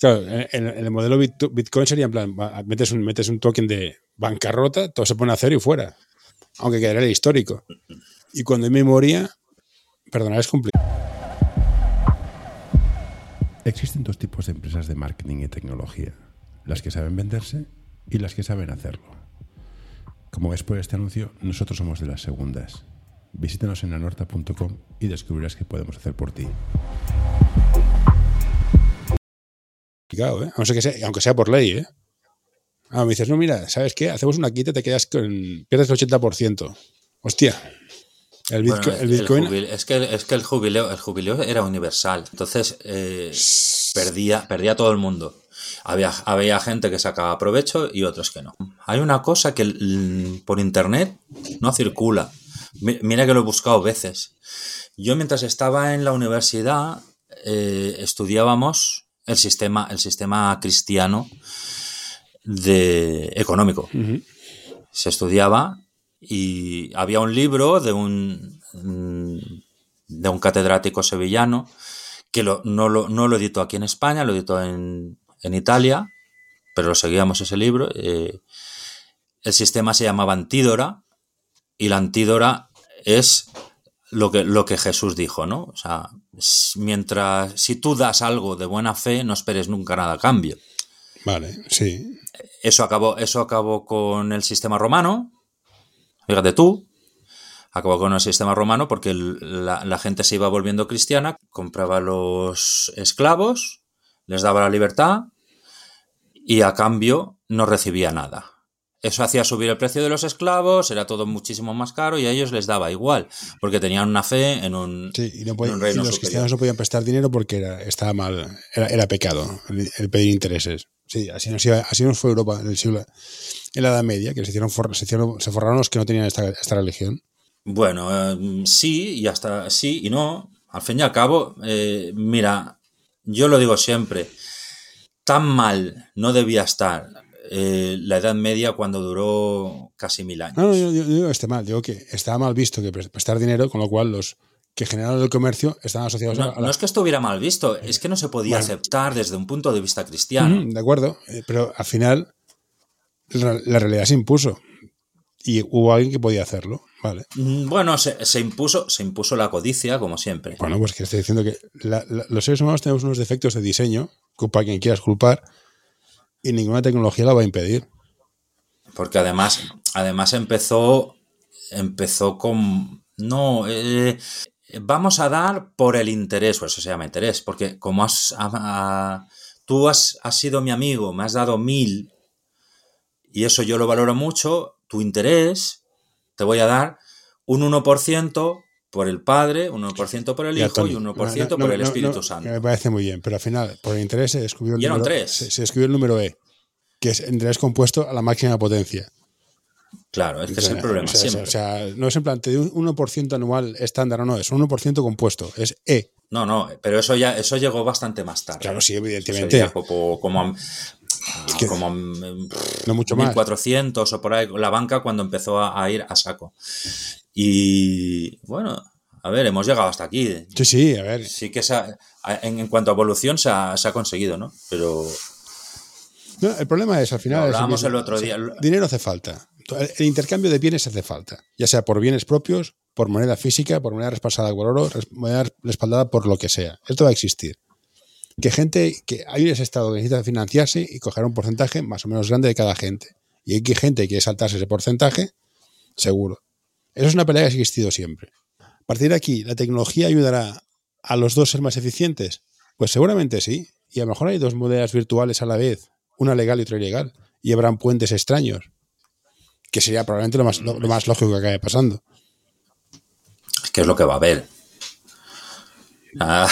Claro, en, el modelo Bit- Bitcoin sería en plan, va, metes un, metes un token de bancarrota, todo se pone a cero y fuera. Aunque quedaría el histórico. Y cuando hay memoria, perdonar es complicado. Existen dos tipos de empresas de marketing y tecnología, las que saben venderse y las que saben hacerlo. Como ves por este anuncio, nosotros somos de las segundas. Visítanos en anorta.com y descubrirás qué podemos hacer por ti. complicado, ¿eh? Aunque sea, aunque sea por ley, ¿eh? Ah, me dices, no, mira, ¿sabes qué? Hacemos una quita, te quedas con. pierdes el 80%. Hostia. El Bueno, Bitcoin. el Bitcoin jubil- es que, es que el, jubileo, el jubileo era universal. Entonces eh, perdía, perdía todo el mundo. Había, había gente que sacaba provecho y otros que no. Hay una cosa que mm, por internet no circula. Mi- Mira que lo he buscado veces. Yo mientras estaba en la universidad eh, estudiábamos el sistema, el sistema cristiano de económico Ujú. se estudiaba y había un libro de un, mm, de un catedrático sevillano que lo- no, lo, no lo editó aquí en España, lo editó en, en Italia, pero lo seguíamos ese libro. eh, el sistema se llamaba Antídora y la Antídora es lo que, lo que Jesús dijo, ¿no? O sea, mientras, si tú das algo de buena fe, no esperes nunca nada a cambio. Vale, sí. Eso acabó, eso acabó con el sistema romano. Fíjate tú. Acabó con el sistema romano porque la gente se iba volviendo cristiana, compraba los esclavos, les daba la libertad y a cambio no recibía nada. Eso hacía subir el precio de los esclavos, era todo muchísimo más caro y a ellos les daba igual, porque tenían una fe en un, Sí, y, no en podía- un y reino los superior. cristianos no podían prestar dinero porque era, estaba mal, era, era pecado el, el pedir intereses. Sí, así nos, iba- así nos fue Europa en el siglo, en la Edad Media, que se hicieron, for- se, hicieron- se forraron los que no tenían esta, esta religión. Bueno, eh, sí y hasta sí y no. Al fin y al cabo, eh, mira, yo lo digo siempre, tan mal no debía estar eh, la Edad Media cuando duró casi mil años. No, no, yo, yo- digo esté mal, digo que estaba mal visto que pre- prestar dinero, con lo cual los que generaron el comercio estaban asociados No, a, la... no es que estuviera mal visto, es que no se podía Bueno. aceptar desde un punto de vista cristiano. De acuerdo, eh, pero al final la, la realidad se impuso y hubo alguien que podía hacerlo, ¿vale? Mm, Bueno, se, se impuso, se impuso la codicia, como siempre. Bueno, pues que estoy diciendo que la- la- los seres humanos tenemos unos defectos de diseño, culpa a quien quieras culpar, y ninguna tecnología la va a impedir. Porque además, además empezó, empezó con, no, eh, vamos a dar por el interés, por eso se llama interés, porque como has, a- a- tú has, has sido mi amigo, me has dado mil, y eso yo lo valoro mucho, tu interés, te voy a dar un 1% por el Padre, un 1% por el Hijo Tony, y un 1% no, no, por el Espíritu no, Santo. Me parece muy bien, pero al final, por el interés se descubrió el número, tres. Se, se descubrió el número E, que es interés compuesto a la máxima potencia. Claro, es que O es el problema o sea, siempre. o sea, no es en plan, te doy un 1% anual estándar, o no, es un 1% compuesto, es E. No, no, pero eso ya eso llegó bastante más tarde. Claro, sí, evidentemente. como, como, como a, no mucho más. 1400 o por ahí, la banca cuando empezó a, a ir a saco. Y bueno, a ver, hemos llegado hasta aquí. Sí, sí, a ver. Sí que se ha- en, en cuanto a evolución se ha, se ha conseguido, ¿no? Pero No, el problema es, al final... Hablábamos el otro día. dinero hace falta. El, intercambio de bienes hace falta. Ya sea por bienes propios, por moneda física, por moneda respaldada por oro, moneda respaldada por lo que sea. Esto va a existir. Que gente, que hay un estado que necesita financiarse y coger un porcentaje más o menos grande de cada gente. Y hay que gente que quiere saltarse ese porcentaje, seguro. Eso es una pelea que ha existido siempre. A partir de aquí, ¿la tecnología ayudará a los dos a ser más eficientes? Pues seguramente sí. Y a lo mejor hay dos monedas virtuales a la vez, una legal y otra ilegal. Y habrán puentes extraños. Que sería probablemente lo más, lo, lo más lógico que acabe pasando. ¿qué es lo que va a haber? Ah,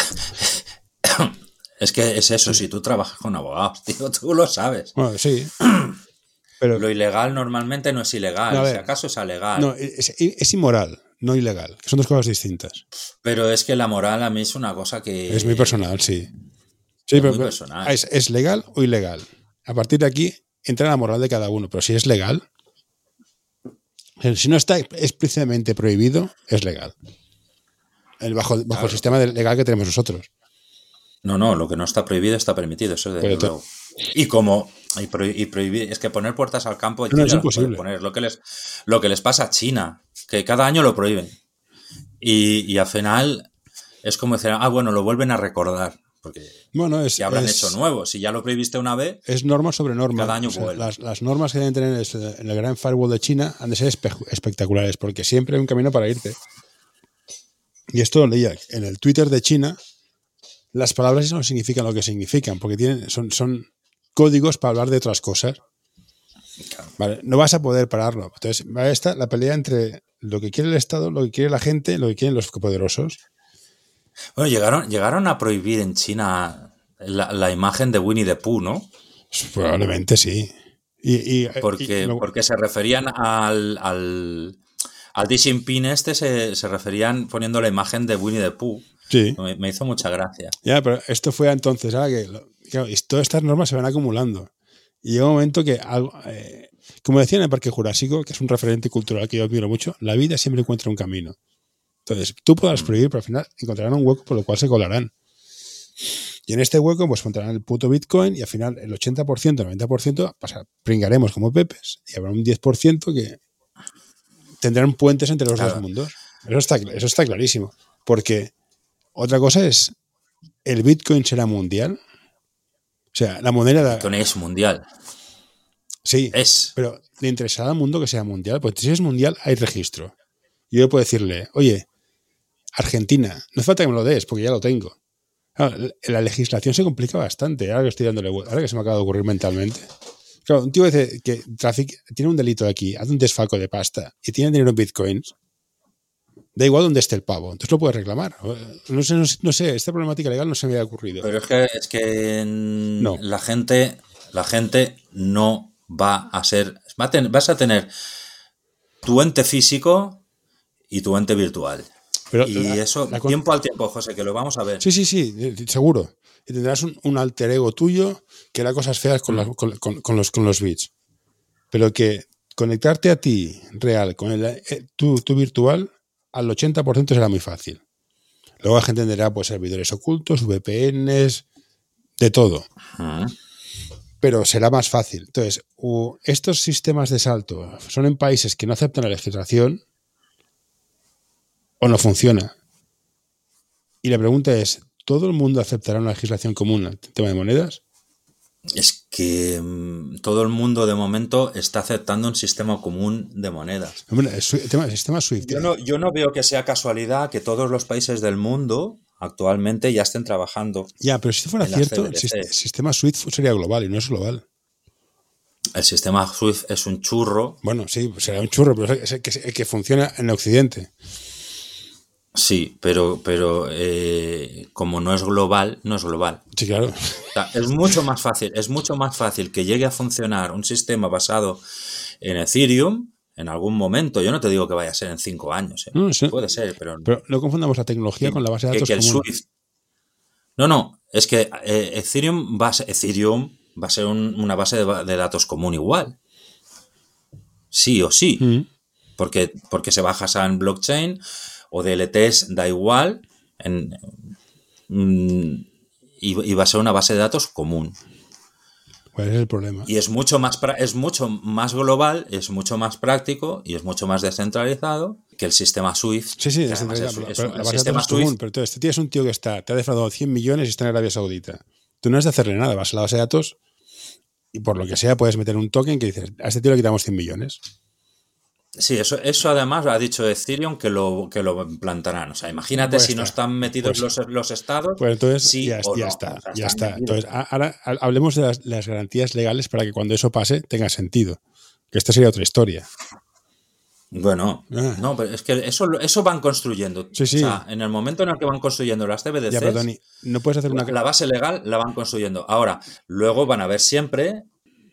es que es eso, si tú trabajas con abogados, tío, tú lo sabes. Bueno, sí. Pero Lo ilegal normalmente no es ilegal, No, a ver. si acaso es alegal. no, es, es inmoral, no ilegal. Que son dos cosas distintas. Pero es que la moral a mí es una cosa que... Es muy personal, sí. Sí, Es pero, muy personal. Es, es legal o ilegal. A partir de aquí entra la moral de cada uno. Pero si es legal, si no está explícitamente prohibido, es legal. El bajo, bajo el sistema legal que tenemos nosotros. No, no, lo que no está prohibido está permitido, eso de Pero te- luego. Y como y, prohi- y prohibir, es que poner puertas al campo No, es imposible. poner. Lo que les lo que les pasa a China, que cada año lo prohíben. Y, y al final es como decir, ah, bueno, lo vuelven a recordar, porque Bueno, es, ya habrán es- hecho nuevo. Si ya lo prohibiste una vez, es norma sobre norma. Cada año O sea, vuelve. las, las normas que deben tener es- en el gran firewall de China han de ser espe- espectaculares, porque siempre hay un camino para irte. Y esto lo leía en el Twitter de China. Las palabras no significan lo que significan, porque tienen, son, son códigos para hablar de otras cosas. Vale, no vas a poder pararlo. Entonces, va a estar la pelea entre lo que quiere el Estado, lo que quiere la gente, lo que quieren los poderosos. bueno, llegaron, llegaron a prohibir en China la, la imagen de Winnie the Pooh, ¿no? Probablemente sí. Y, y- Porque, y lo- porque se referían al, al, al Xi Jinping este, se, se referían poniendo la imagen de Winnie the Pooh. Sí. Me, me hizo mucha gracia. Ya, pero esto fue entonces, ahora que lo- claro, y todas estas normas se van acumulando. Y llega un momento que, algo, eh, como decía en el Parque Jurásico, que es un referente cultural que yo admiro mucho, la vida siempre encuentra un camino. Entonces, tú podrás prohibir, pero al final encontrarán un hueco por el cual se colarán. Y en este hueco, pues encontrarán el puto Bitcoin y al final el 80%, 90% pasa, pringaremos como pepes y habrá un 10% que tendrán puentes entre los Claro. dos mundos. Eso está, eso está clarísimo. Porque otra cosa es, ¿el Bitcoin será mundial? O sea, la moneda... Bitcoin es mundial. Sí, Es. pero ¿le interesará al mundo que sea mundial? Pues si es mundial, hay registro. Y yo puedo decirle, oye, Argentina, no hace falta que me lo des, porque ya lo tengo. Claro, la- la legislación se complica bastante, ahora que estoy dándole ahora que se me acaba de ocurrir mentalmente. Claro, un tío dice que trafic- tiene un delito aquí, hace un desfalco de pasta y tiene dinero en bitcoins. Da igual dónde esté el pavo, entonces lo puede reclamar. No sé, no sé, no sé, esta problemática legal no se me había ocurrido. Pero es que, es que No. la gente, la gente no va a ser. vas a tener tu ente físico y tu ente virtual. Pero y la- eso, la tiempo al tiempo, José, que lo vamos a ver. Sí, sí, sí, eh, seguro. Y tendrás un, un alter ego tuyo que hará cosas feas con, Mm. las- con- con- con los, con los bits. Pero que conectarte a ti real con el, eh, tu, tu virtual al 80% será muy fácil. Luego la gente entenderá pues, servidores ocultos, VPNs, de todo. Pero será más fácil. Entonces, estos sistemas de salto son en países que no aceptan la legislación o no funciona. Y la pregunta es, ¿todo el mundo aceptará una legislación común al tema de monedas? Es que mm, todo el mundo de momento está aceptando un sistema común de monedas. Hombre, el, tema, el sistema SWIFT. Yo no, yo no veo que sea casualidad que todos los países del mundo actualmente ya estén trabajando. Ya, pero si fuera cierto, el sistema SWIFT sería global y no es global. El sistema SWIFT es un churro, Bueno, sí, será un churro, pero es el que, el que funciona en Occidente. Sí, pero, pero eh, como no es global, no es global. Sí, claro. O sea, es mucho más fácil, es mucho más fácil que llegue a funcionar un sistema basado en Ethereum en algún momento. Yo no te digo que vaya a ser en cinco años, ¿eh? No, sí. puede ser, pero, Pero no confundamos la tecnología que- con la base de que- datos que el común. Swift. No, no, es que eh, Ethereum va a ser, Ethereum va a ser un- una base de, ba- de datos común igual. Sí o sí. Mm. Porque, porque se baja en blockchain o DLTs, da igual. En, mm, y, y va a ser una base de datos común. ¿Cuál es el problema? Y es mucho más es mucho más global, es mucho más práctico y es mucho más descentralizado que el sistema SWIFT. Sí, sí, es, además pero es- pero un- la el base de sistema datos es común. SWIFT Pero un tío que está, te ha defraudado 100 millones y está en Arabia Saudita. Tú no has de hacerle nada, vas a la base de datos y por lo que sea puedes meter un token que dices, a este tío le quitamos 100 millones. Sí, eso, eso además ha dicho Ethereum que lo, que lo implantarán. O sea, imagínate Pues si no está. están metidos Pues- los, los estados. Pues entonces sí ya, o ya no. está, O sea, ya está. metidos. Entonces, ahora ha- hablemos de las, las garantías legales para que cuando eso pase tenga sentido. Que esta sería otra historia. Bueno, Ah. no, pero es que eso, eso van construyendo. Sí, sí. O sea, en el momento en el que van construyendo las CBDCs, Ya, pero Tony, no puedes hacer una... la base legal la van construyendo. Ahora, luego van a haber siempre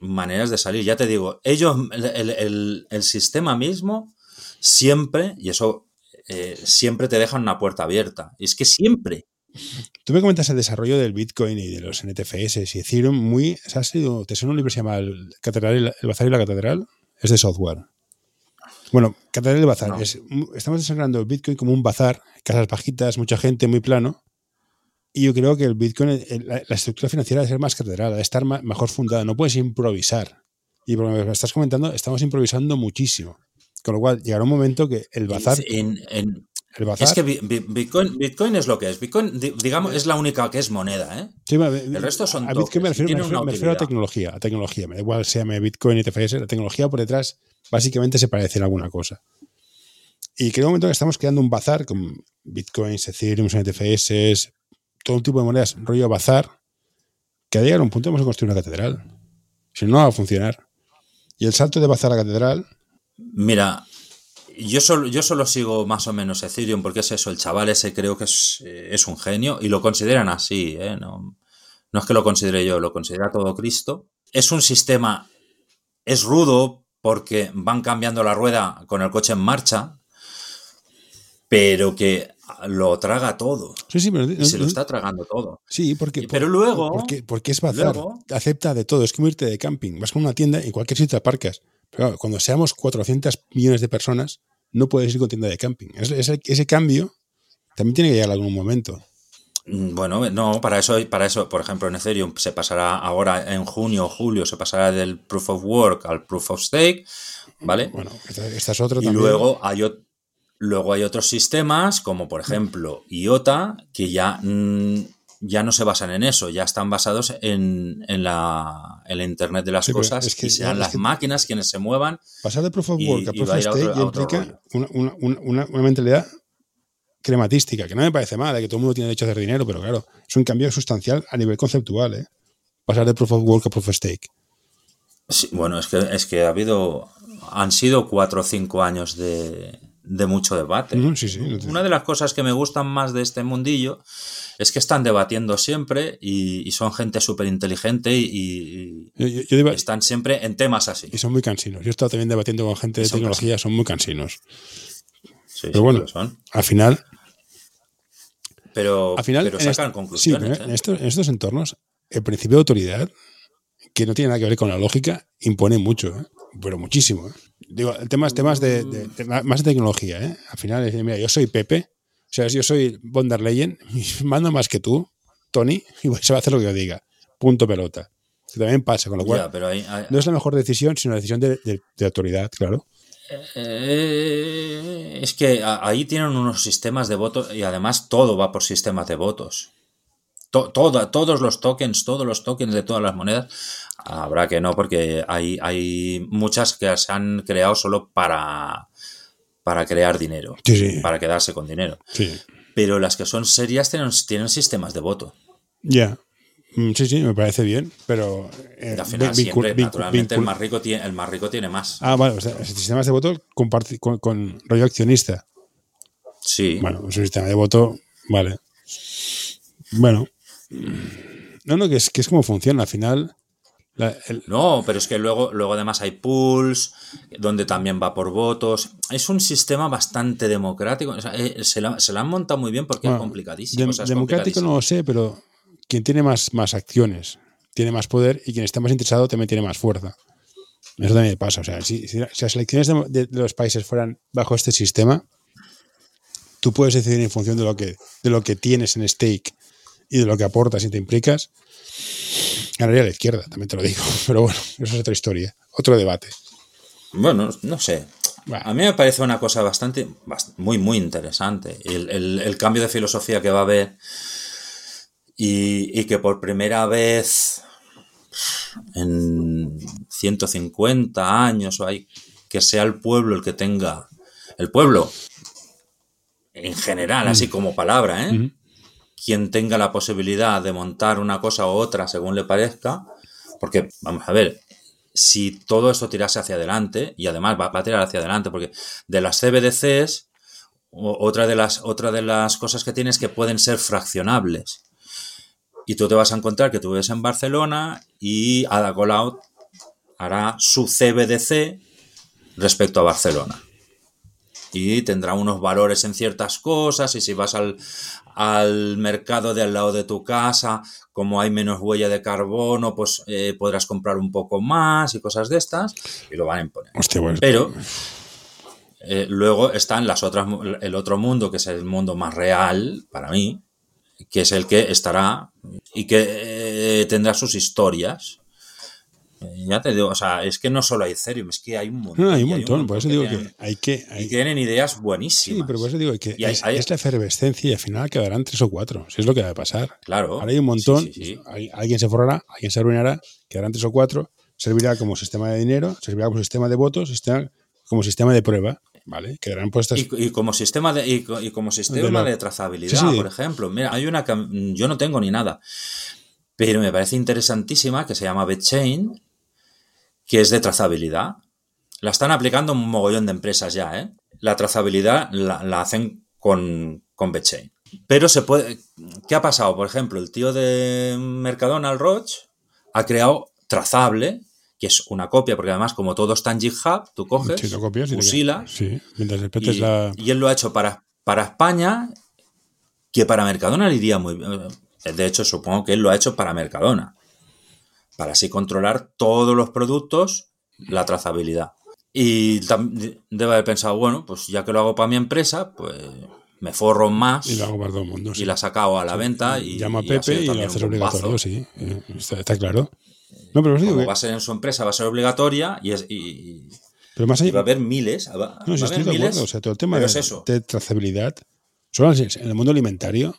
maneras de salir. Ya te digo, ellos, el, el- el- sistema mismo, siempre, y eso eh, siempre te dejan una puerta abierta. Y es que siempre. Tú me comentas el desarrollo del Bitcoin y de los NTFS y Ethereum muy... ¿has sido, ¿Te suena un libro que se llama el, Catedral y la- el Bazar y la Catedral? Es de software. Bueno, Catedral y el Bazar. No. Es, estamos desarrollando el Bitcoin como un bazar, casas bajitas, mucha gente, muy plano. Y yo creo que el Bitcoin, el- la, la estructura financiera debe ser más catedral, debe estar ma- mejor fundada. No puedes improvisar. Y por lo que me estás comentando, estamos improvisando muchísimo. Con lo cual, llegará un momento que el bazar. En- en- El bazar es que Bi- Bi- Bitcoin, Bitcoin es lo que es. Bitcoin, di- digamos, es la única que es moneda, ¿eh? Sí, El resto son a Bitcoin me refiero, me refiero- una me refiero a tecnología, a tecnología. Me da igual se llame Bitcoin, ITFS, la tecnología por detrás básicamente se parece en alguna cosa. Y creo un momento que estamos creando un bazar con Bitcoins, Ethereum, NTFS, todo tipo de monedas, rollo bazar, que a llegar a un punto vamos a construir una catedral. Si no, no va a funcionar. Y el salto de bazar a catedral, Mira, yo solo, yo solo sigo más o menos Ethereum porque es eso, el chaval ese creo que es, eh, es un genio y lo consideran así, ¿eh? No, no es que lo considere yo, lo considera todo Cristo. Es un sistema, es rudo porque van cambiando la rueda con el coche en marcha, pero que lo traga todo. sí, sí, pero, Y se lo está tragando todo. sí, porque, Pero luego- porque, porque es bazar, luego- acepta de todo, es como irte de camping, vas con una tienda y en cualquier sitio aparcas. Pero claro, cuando seamos 400 millones de personas, no puedes ir con tienda de camping. Es- ese, ese cambio también tiene que llegar a algún momento. Mm, Bueno, no, para eso, para eso, por ejemplo, en Ethereum se pasará ahora en junio o julio, se pasará del Proof of Work al Proof of Stake, ¿vale? Bueno, esta, esta es otra y también. luego hay, ot- luego hay otros sistemas, como por ejemplo IOTA, que ya, mm, ya no se basan en eso, ya están basados en, en la, en la Internet de las Sí, cosas es que y sean las que- máquina quienes se muevan. Pasar de Proof of y- Work a Proof of Stake implica una, una- una- una- mentalidad crematística, que no me parece mal, ¿eh? que todo el mundo tiene derecho a hacer dinero, pero claro, es un cambio sustancial a nivel conceptual. ¿eh? Pasar de Proof of Work a Proof of Stake. Sí, bueno, es que, es que ha habido, han sido cuatro o cinco años de, de mucho debate. Mm, sí, sí, Una de las cosas que me gustan más de este mundillo es que están debatiendo siempre y, y son gente súper inteligente y, y- Yo- yo- yo deba- y están siempre en temas así. y son muy cansinos. Yo he estado también debatiendo con gente de son tecnología, son muy cansinos. Sí, Pero sí, bueno, son. Al final, al Pero, final pero en sacan conclusiones. ¿eh? en, estos, en estos entornos, el principio de autoridad, que no tiene nada que ver con la lógica, impone mucho, ¿eh? pero muchísimo. ¿eh? Digo, temas, temas de, de- de- más de tecnología. ¿eh? Al final, es, mira, yo soy Pepe, o sea, yo soy von der Leyen, mando más que tú, Tony, y se va a hacer lo que yo diga. Punto pelota. Que también pasa, con lo cual Ya, pero hay- hay- no es la mejor decisión, sino una decisión de, de- autoridad, claro. Eh, es que ahí tienen unos sistemas de votos y además todo va por sistemas de votos. To- toda- todos los tokens, todos los tokens de todas las monedas, habrá que no, porque hay, hay muchas que se han creado solo para, para crear dinero, Sí, sí. para quedarse con dinero. sí. Pero las que son serias tienen, tienen sistemas de voto. Ya. Mm, Sí, sí, me parece bien, pero. eh, al final, siempre, naturalmente, el más, rico tiene, el más rico tiene más. Ah, vale, o sea, sistemas de voto comparti- con, con rollo accionista. Sí. Bueno, un sistema de voto, vale. Bueno. No, no, que es, que es como funciona. Al final, la- el- No, pero es que luego, luego además hay pools, donde también va por votos. Es un sistema bastante democrático. O sea, eh, se, la, se la han montado muy bien porque bueno, es complicadísimo. dem- o sea, es democrático no lo sé, pero quien tiene más, más acciones tiene más poder y quien está más interesado también tiene más fuerza. Eso también pasa. O sea, si, si- si las elecciones de, de- de los países fueran bajo este sistema, tú puedes decidir en función de lo que, de lo que tienes en stake y de lo que aportas y te implicas. Ganaría la izquierda, también te lo digo. Pero bueno, eso es otra historia, otro debate. Bueno, no sé. Bueno. A mí me parece una cosa bastante, bast- muy, muy interesante. El, el- el cambio de filosofía que va a haber y, y que por primera vez en 150 años o hay que sea el pueblo el que tenga el pueblo en general, así como palabra, ¿eh? Ujú. Quien tenga la posibilidad de montar una cosa u otra según le parezca, porque vamos a ver, si todo esto tirase hacia adelante, y además va, va a tirar hacia adelante, porque de las CBDCs, otra de las, otra de las cosas que tienes que pueden ser fraccionables. Y tú te vas a encontrar que tú vives en Barcelona y Ada Colau hará su CBDC respecto a Barcelona. Y tendrá unos valores en ciertas cosas y si vas al, al mercado de al lado de tu casa, como hay menos huella de carbono, pues eh, podrás comprar un poco más y cosas de estas y lo van a imponer. Hostia, pues, Pero eh, luego están las otras, el otro mundo, que es el mundo más real para mí, que es el que estará y que eh, tendrá sus historias. Eh, Ya te digo, o sea, es que no solo hay Ethereum, es que hay un montón. No, hay un montón, por eso digo tienen- que hay que... hay- y tienen ideas sí, buenísimas. pero por eso digo que Y hay- es, hay- es la efervescencia y al final quedarán tres o cuatro, si es lo que va a pasar. Claro. Ahora hay un montón, Sí, sí, sí. hay- alguien se forrará, alguien se arruinará, quedarán tres o cuatro, servirá como sistema de dinero, servirá como sistema de votos, sistema, como sistema de prueba, ¿vale? Quedarán puestas... Y, y como sistema de, y, co- y como sistema De trazabilidad, Sí, sí. por ejemplo. Mira, hay una que yo no tengo ni nada, pero me parece interesantísima que se llama BetChain, que es de trazabilidad. La están aplicando un mogollón de empresas ya, ¿eh? La trazabilidad la, la hacen con, con BetChain. Pero se puede. ¿Qué ha pasado? Por ejemplo, el tío de Mercadona, el Roche, ha creado trazable, que es una copia, porque además, como todo está en GitHub, tú coges, copias fusilas, queda- Sí, mientras respetes y, la... y él lo ha hecho para, para España, que para Mercadona le iría muy bien. De hecho, supongo que él lo ha hecho para Mercadona. Para así controlar todos los productos, la trazabilidad. Y debe haber pensado, bueno, pues ya que lo hago para mi empresa, pues me forro más Y lo hago para todo el mundo. sí. y la he sacado a la venta. Y, Llama a Pepe y lo haces obligatorio, sí. eh, Está, está claro. No, pero os digo Como que- va a ser en su empresa, va a ser obligatoria y, es, y, pero más allá, va a haber miles. Va, No, a estoy de miles, acuerdo. O sea, todo el tema de, es eso. de trazabilidad. Solo en el mundo alimentario,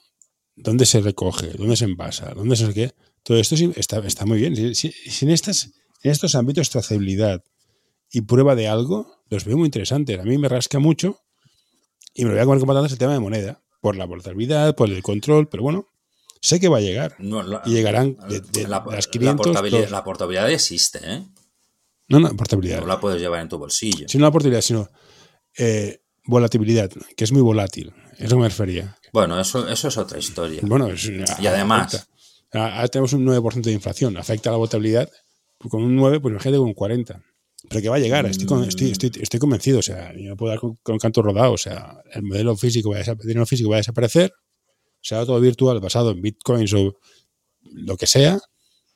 ¿dónde se recoge? ¿Dónde se envasa? ¿Dónde se qué? Todo esto está, está muy bien. Si, en, estas, en estos ámbitos trazabilidad y prueba de algo, los veo muy interesantes. A mí me rasca mucho y me lo voy a comer con patatas el tema de moneda. Por la portabilidad, por el control, pero bueno, sé que va a llegar. No, la- Y llegarán de, de la, las la 500. portabilidad, dos. la portabilidad existe, ¿eh? no, no, portabilidad. No la puedes llevar en tu bolsillo. Si no la portabilidad, sino eh, volatilidad, que es muy volátil. Eso me refería. Bueno, eso, eso es otra historia. Bueno, es- Y además-. Ahora tenemos un 9% de inflación, afecta a la volatilidad. Con un 9, pues imagínate con un 40. Pero que va a llegar, estoy, con- estoy, estoy, estoy convencido. O sea, yo no puedo dar con, con canto rodado. O sea, el modelo físico va a, el físico va a desaparecer. Será todo virtual, basado en bitcoins o lo que sea.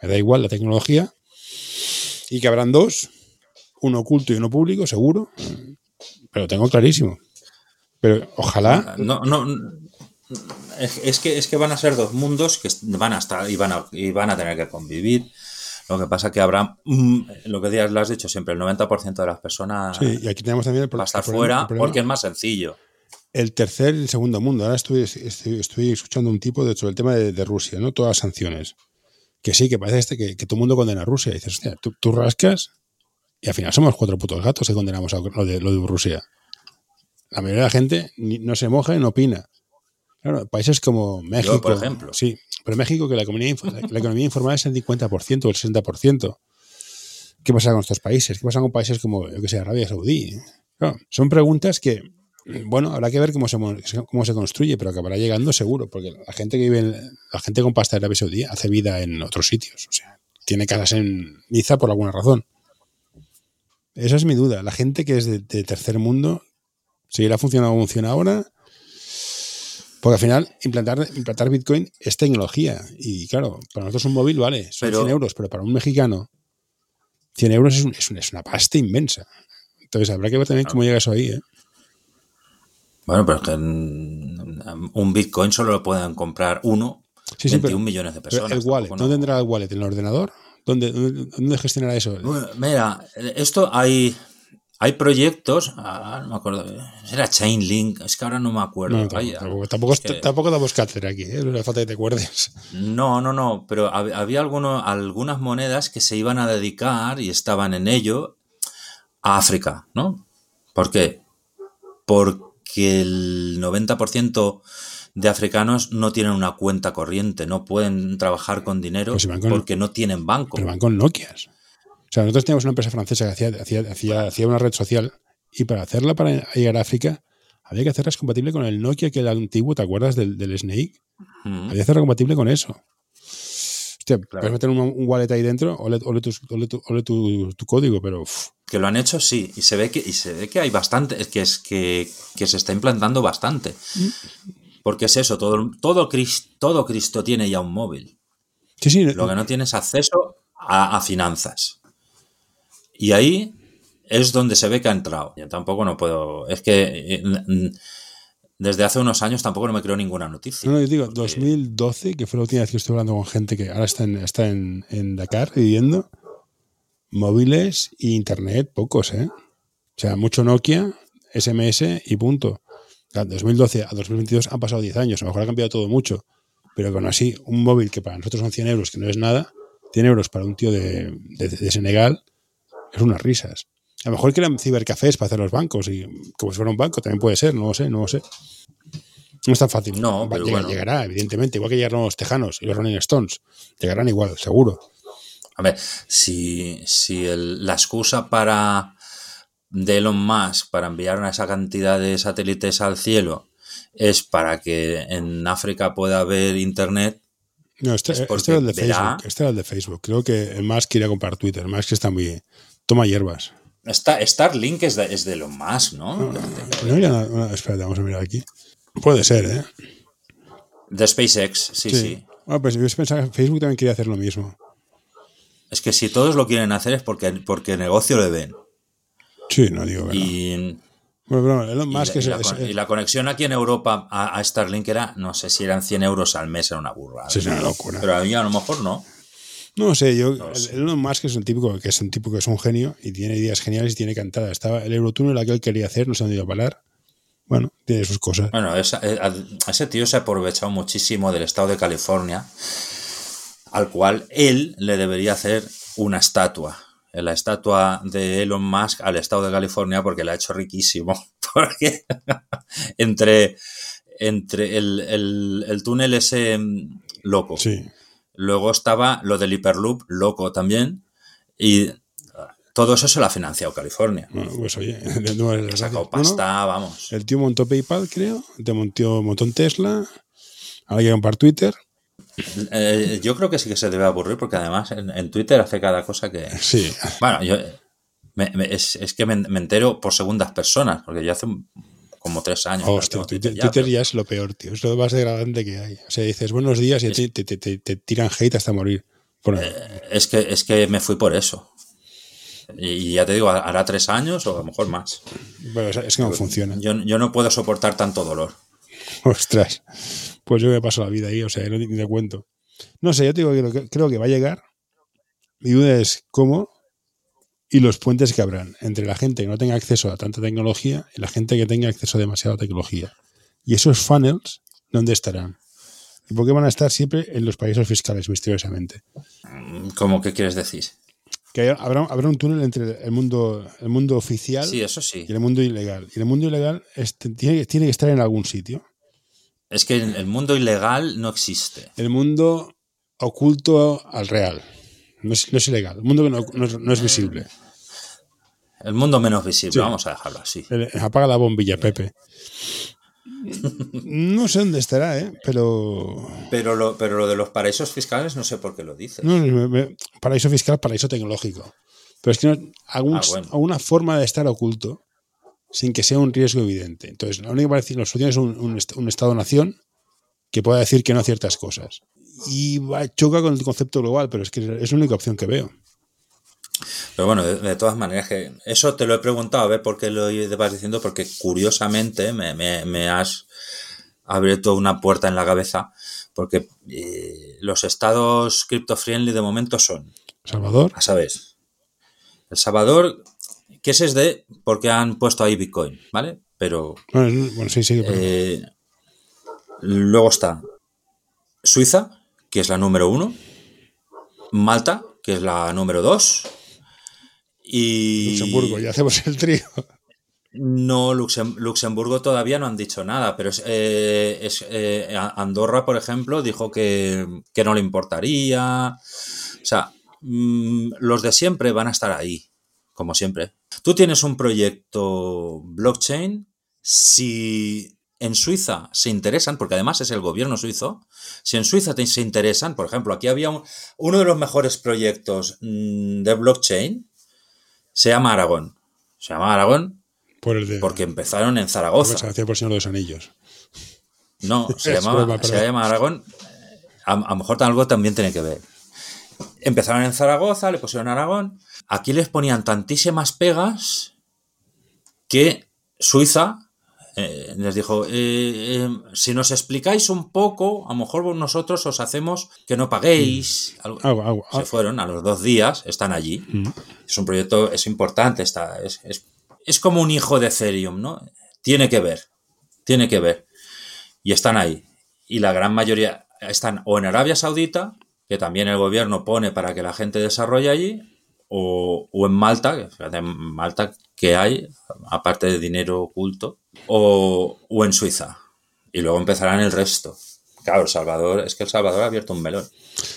Me da igual la tecnología. Y que habrán dos, uno oculto y uno público, seguro. Pero tengo clarísimo. Pero ojalá No, no, es, es que, es que van a ser dos mundos que van a estar y van a, y van a tener que convivir. Lo que pasa que habrá, mm, lo que lo has dicho siempre, el 90% de las personas Sí, y aquí tenemos también el, va a estar el problema- fuera el porque es más sencillo. el tercer y el segundo mundo. Ahora estoy, estoy, estoy escuchando un tipo de, sobre el tema de, de Rusia, ¿no? Todas las sanciones. Que sí, que parece este, que, que todo el mundo condena a Rusia. Y dices, hostia, tú, tú rascas y al final somos cuatro putos gatos que condenamos a lo de, lo de Rusia. La mayoría de la gente ni- no se moja y no opina. Claro, países como México. por ejemplo. Sí, pero México, que la economía, la, economía informal es el 50% o el 60%. ¿Qué pasa con estos países? ¿Qué pasa con países como, yo que sé, Arabia Saudí? Claro, son preguntas que, bueno, habrá que ver cómo se, cómo se construye, pero acabará llegando seguro, porque la gente que vive, en, la gente con pasta de Arabia Saudí hace vida en otros sitios. O sea, tiene casas en Niza por alguna razón. Esa es mi duda. La gente que es de, de tercer mundo, ¿seguirá funcionando como funciona ahora? Porque al final, implantar, implantar Bitcoin es tecnología. Y claro, para nosotros un móvil vale, son Pero- 100 euros, pero para un mexicano, 100 euros es, un- es una, es una pasta inmensa. Entonces habrá que ver también cómo llega eso ahí. ¿eh? Bueno, pero es que un Bitcoin solo lo pueden comprar uno, Sí, sí, 21 pero- millones de personas. el wallet, tampoco ¿dónde no- tendrá el wallet? ¿En el ordenador? ¿Dónde, dónde, gestionará eso? Mira, esto hay, hay proyectos, ah, no me acuerdo, era Chainlink, es que ahora no me acuerdo. No, Ay, tampoco, tampoco, es que- tampoco damos cátedra aquí, ¿eh? no falta que te acuerdes. No, no, no, pero hab- había alguno- algunas monedas que se iban a dedicar y estaban en ello a África, ¿no? ¿Por qué? Porque el 90% de africanos no tienen una cuenta corriente, no pueden trabajar con dinero Pues si van con- porque no tienen banco. Pero van con Nokias. O sea, nosotros teníamos una empresa francesa que hacía, hacía, hacía, hacía una red social y para hacerla para llegar a África había que hacerla compatible con el Nokia que era antiguo, ¿te acuerdas del, del Snake? Mm. Había que hacerla compatible con eso. Hostia, puedes meter un, un wallet ahí dentro, ole, ole tus- ole tu, ole tu- tu código, pero Que lo han hecho, sí, y se ve que, y se ve que hay bastante, que es que, que se está implantando bastante. Porque es eso, todo, todo, Cris- todo Cristo tiene ya un móvil. sí, sí, Lo que no tienes acceso a, a finanzas. Y ahí es donde se ve que ha entrado. Yo tampoco no puedo. Es que eh, desde hace unos años tampoco no me creo ninguna noticia. No, no, yo digo, 2012, que fue la última vez que estuve hablando con gente que ahora está en, está en, en Dakar viviendo, móviles e internet, pocos, ¿eh? O sea, mucho Nokia, SMS y punto. De 2012 a 2022 han pasado 10 años, a lo mejor ha cambiado todo mucho, pero con así, un móvil que para nosotros son 100 euros, que no es nada, 100 euros para un tío de, de, de Senegal, es unas risas. A lo mejor eran cibercafés para hacer los bancos y como si fuera un banco, también puede ser, no lo sé, no lo sé. No es tan fácil. No, Va- pero llega- bueno. Llegará, evidentemente, igual que llegaron los Tejanos y los Rolling Stones. Llegarán igual, seguro. A ver, si, si el- la excusa para de Elon Musk para enviar una esa cantidad de satélites al cielo es para que en África pueda haber internet, No, este, Es este era el de verá- Facebook. Este era el de Facebook. Creo que el más quería comprar Twitter. Que está muy. Toma hierbas. Esta, Starlink es de, es de Elon Musk, ¿no? No había nada- no, espérate, vamos a mirar aquí. Puede ser, ¿eh? De SpaceX, sí, sí. Bueno, pues yo pensaba que Facebook también quería hacer lo mismo. Es que si todos lo quieren hacer es porque, porque negocio le ven. Sí, no digo que no. Y, Bueno, pero Elon y Musk la, es, y la es- y la conexión aquí en Europa a, a Starlink era, no sé si eran 100 euros al mes, era una burrada. Sí, es una locura. Pero ahí a lo mejor no. No sé, yo. No el- sé. Elon Musk es un típico que es un tipo que es un genio y tiene ideas geniales y tiene cantada. Estaba el Eurotúnel aquel que quería hacer, no sé dónde iba a parar. Bueno, tiene sus cosas. Bueno, esa- eh, a- ese tío se ha aprovechado muchísimo del estado de California, al cual él le debería hacer una estatua. La estatua de Elon Musk al estado de California porque la ha hecho riquísimo. Porque entre, entre el, el- el túnel ese mm, loco, Sí. Luego estaba lo del Hyperloop loco también, y todo eso se lo ha financiado California. Bueno, pues oye, no es sacado pasta, vamos. El tío montó PayPal, creo. Te montó, montó un Tesla. Ahora quiere comprar Twitter. Eh, yo creo que sí que se debe aburrir porque además en, en Twitter hace cada cosa que... Sí. Bueno, yo me- me- es, es que me, me entero por segundas personas, porque yo hace un- como tres años. Hostia, Twitter, ya, Twitter pero- ya es lo peor, tío. Es lo más degradante que hay. O sea, dices buenos días y te, te- te- te- te tiran hate hasta morir. Bueno, Es que, es que me fui por eso. Y, y ya te digo, hará tres años o a lo mejor más. bueno, es, que no funciona. Yo, yo no puedo soportar tanto dolor. Ostras. Pues yo me paso la vida ahí, o sea, no, ni te cuento. No sé, yo te digo que- creo que va a llegar. Mi duda es cómo y los puentes que habrán entre la gente que no tenga acceso a tanta tecnología y la gente que tenga acceso a demasiada tecnología. Y esos funnels, ¿dónde estarán? ¿Y por qué van a estar siempre en los países fiscales, misteriosamente? ¿Cómo que quieres decir? Que habrá, habrá un túnel entre el mundo, el mundo oficial Sí, eso sí. y el mundo ilegal. Y el mundo ilegal tiene, tiene que estar en algún sitio. Es que el mundo ilegal no existe. El mundo oculto al real. No es, no es ilegal. El mundo que no, no es, no es visible. El mundo menos visible, Sí. vamos a dejarlo así. Apaga la bombilla, Pepe. No sé dónde estará, ¿eh? Pero. Pero lo, pero lo de los paraísos fiscales no sé por qué lo dices. No, me- me- paraíso fiscal, paraíso tecnológico. Pero es que no, algún- Ah, bueno. alguna forma de estar oculto sin que sea un riesgo evidente. Entonces, la única que solución es un, un un Estado-nación que pueda decir que no a ciertas cosas. Y va, choca con el concepto global, pero es que es la única opción que veo. Pero bueno, de, de todas maneras, que eso te lo he preguntado a ver por qué lo vas diciendo, porque curiosamente me, me- me has abierto una puerta en la cabeza, porque eh, los estados crypto-friendly de momento son, Salvador. a sabes, El Salvador, que ese es de porque han puesto ahí Bitcoin, ¿vale? Pero Bueno, es- bueno, sí, sí. pero- eh, luego está Suiza, que es la número uno, Malta, que es la número dos, y Luxemburgo, ya hacemos el trío. No, Luxem- Luxemburgo todavía no han dicho nada, pero es, eh, es, eh, Andorra, por ejemplo, dijo que, que no le importaría. O sea, mm, los de siempre van a estar ahí, como siempre. Tú tienes un proyecto blockchain, si en Suiza se interesan, porque además es el gobierno suizo, si en Suiza te- se interesan, por ejemplo, aquí había un- uno de los mejores proyectos mm, de blockchain, se llama Aragón. Se llama Aragón Por el de. porque empezaron en Zaragoza. se hacía por Señor de los Anillos. No, se Es llamaba, broma, se perdón. llama Aragón. A, a lo mejor algo también tiene que ver. Empezaron en Zaragoza, le pusieron Aragón. Aquí les ponían tantísimas pegas que Suiza eh, les dijo, eh, eh, si nos explicáis un poco, a lo mejor nosotros os hacemos que no paguéis. Algo- Algo, algo, Se fueron a los dos días, están allí. Mm. Es un proyecto, es importante, está, es, es- es como un hijo de Ethereum, ¿no? Tiene que ver, tiene que ver. Y están ahí. Y la gran mayoría están o en Arabia Saudita, que también el gobierno pone para que la gente desarrolle allí, o, o en Malta, que en Malta que hay, aparte de dinero oculto, o, o en Suiza. Y luego empezarán el resto. Claro, El Salvador, es que El Salvador ha abierto un melón.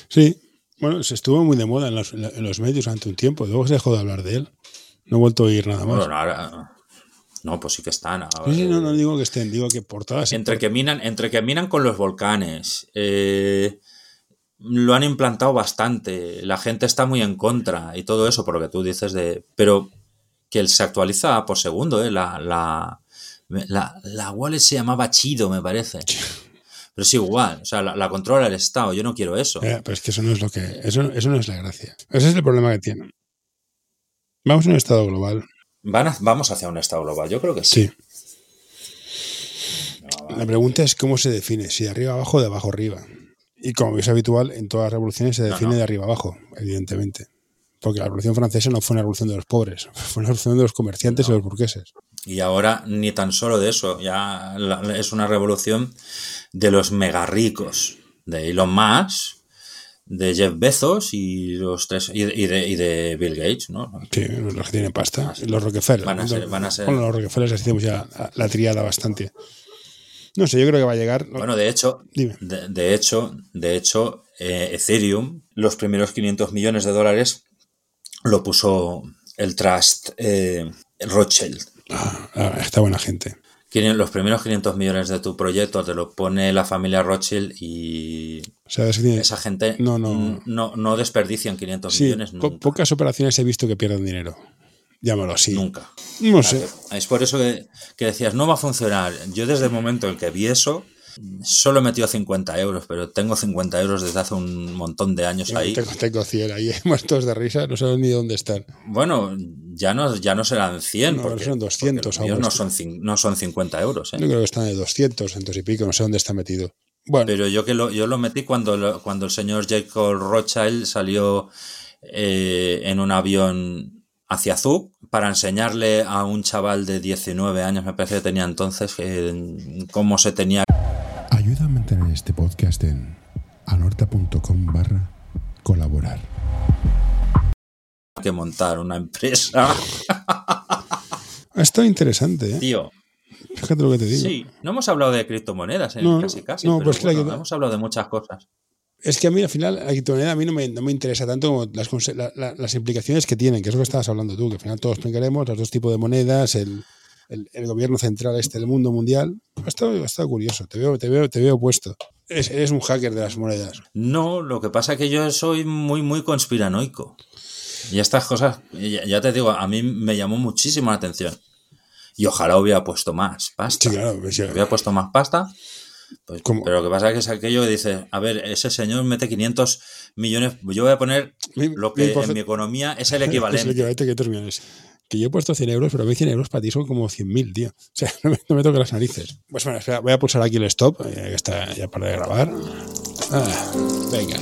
Sí, bueno, se estuvo muy de moda en los, en los medios durante un tiempo. Luego se dejó de hablar de él. No he vuelto a oír nada más. Bueno, ahora- no, pues sí que están. ahora. Sí, sí, no, no digo que estén, digo que por todas. entre que minan, entre que minan con los volcanes, eh, lo han implantado bastante. La gente está muy en contra y todo eso, por lo que tú dices de. Pero que él se actualiza por segundo, ¿eh? La, la, la, la wallet se llamaba Chido, me parece. Pero es igual, o sea, la, la controla el Estado. Yo no quiero eso. Eh, pero es que eso no es lo que. Eso, eso no es la gracia. Ese es el problema que tienen. Vamos a un estado global. Van a- vamos hacia un Estado global, yo creo que sí. Sí. La pregunta es cómo se define, si de arriba abajo o de abajo arriba. Y como es habitual, en todas las revoluciones se No, define no. de arriba abajo, evidentemente. Porque la revolución francesa no fue una revolución de los pobres, fue una revolución de los comerciantes y los burgueses. Y ahora ni tan solo de eso, ya la- es una revolución de los mega ricos, de Elon Musk, de Jeff Bezos y los tres y, y de, y de Bill Gates, ¿no? Sí, los que tienen pasta. Los Rockefeller. Van a ¿no? ser- van a ser- Bueno, los Rockefeller hacemos ya la, la triada bastante. No sé, yo creo que va a llegar. Bueno, de hecho, Dime. de, de hecho, de hecho, eh, Ethereum, los primeros 500 millones de dólares lo puso el trust eh, Rothschild. Ah, ah, está buena gente. Los primeros 500 millones de tu proyecto te lo pone la familia Rothschild y ¿Sabes que tiene- esa gente No, no. no, no desperdician 500 Sí, millones po- nunca. pocas operaciones he visto que pierdan dinero. Llámalo así. Nunca. No sé. Es por eso que, que decías, no va a funcionar. Yo desde el momento en que vi eso, solo he metido 50 euros, pero tengo 50 euros desde hace un montón de años ahí. Tengo, tengo 100 ahí, muertos de risa, no sabemos ni dónde están. Bueno, ya no, ya no serán 100, No, porque, son 200 porque los míos aún. no son, no son 50 euros. ¿eh? Yo creo que están de 200, cientos y pico, no sé dónde está metido. Bueno, Pero yo que lo, yo lo metí cuando, lo- cuando el señor Jacob Rothschild salió eh, en un avión hacia Zug para enseñarle a un chaval de 19 años, me parece que tenía entonces, eh, cómo se tenía Ayuda a mantener este podcast en anorta.com barra colaborar. que montar una empresa. estado interesante, ¿eh? Tío, Fíjate lo que te digo. sí, no hemos hablado de criptomonedas, ¿eh? No, casi casi, no, pero pues bueno, que- hemos hablado de muchas cosas. Es que a mí al final la criptomoneda a mí no me, no me interesa tanto como las, conse- la- la- las implicaciones que tienen, que es lo que estabas hablando tú, que al final todos explicaremos los dos tipos de monedas, el, el- el gobierno central este del mundo mundial. Estado curioso, te veo, te veo, te veo puesto. Eres, eres un hacker de las monedas. No, lo que pasa es que yo soy muy, muy conspiranoico. Y estas cosas, ya, ya te digo, a mí me llamó muchísimo la atención. Y ojalá hubiera puesto más pasta. Sí, claro. pues hubiera puesto más pasta. pues- pero lo que pasa es que es aquello que dice, a ver, ese señor mete 500 millones, yo voy a poner lo que en mi economía es el Es el equivalente. equivalente que 500 millones. Que yo he puesto 100 euros, pero a mí 100 euros para ti son como 100.000, tío. O sea, no me, no me las narices. Pues bueno, espera, voy a pulsar aquí el stop, eh, que está ya para de grabar. Ah, venga.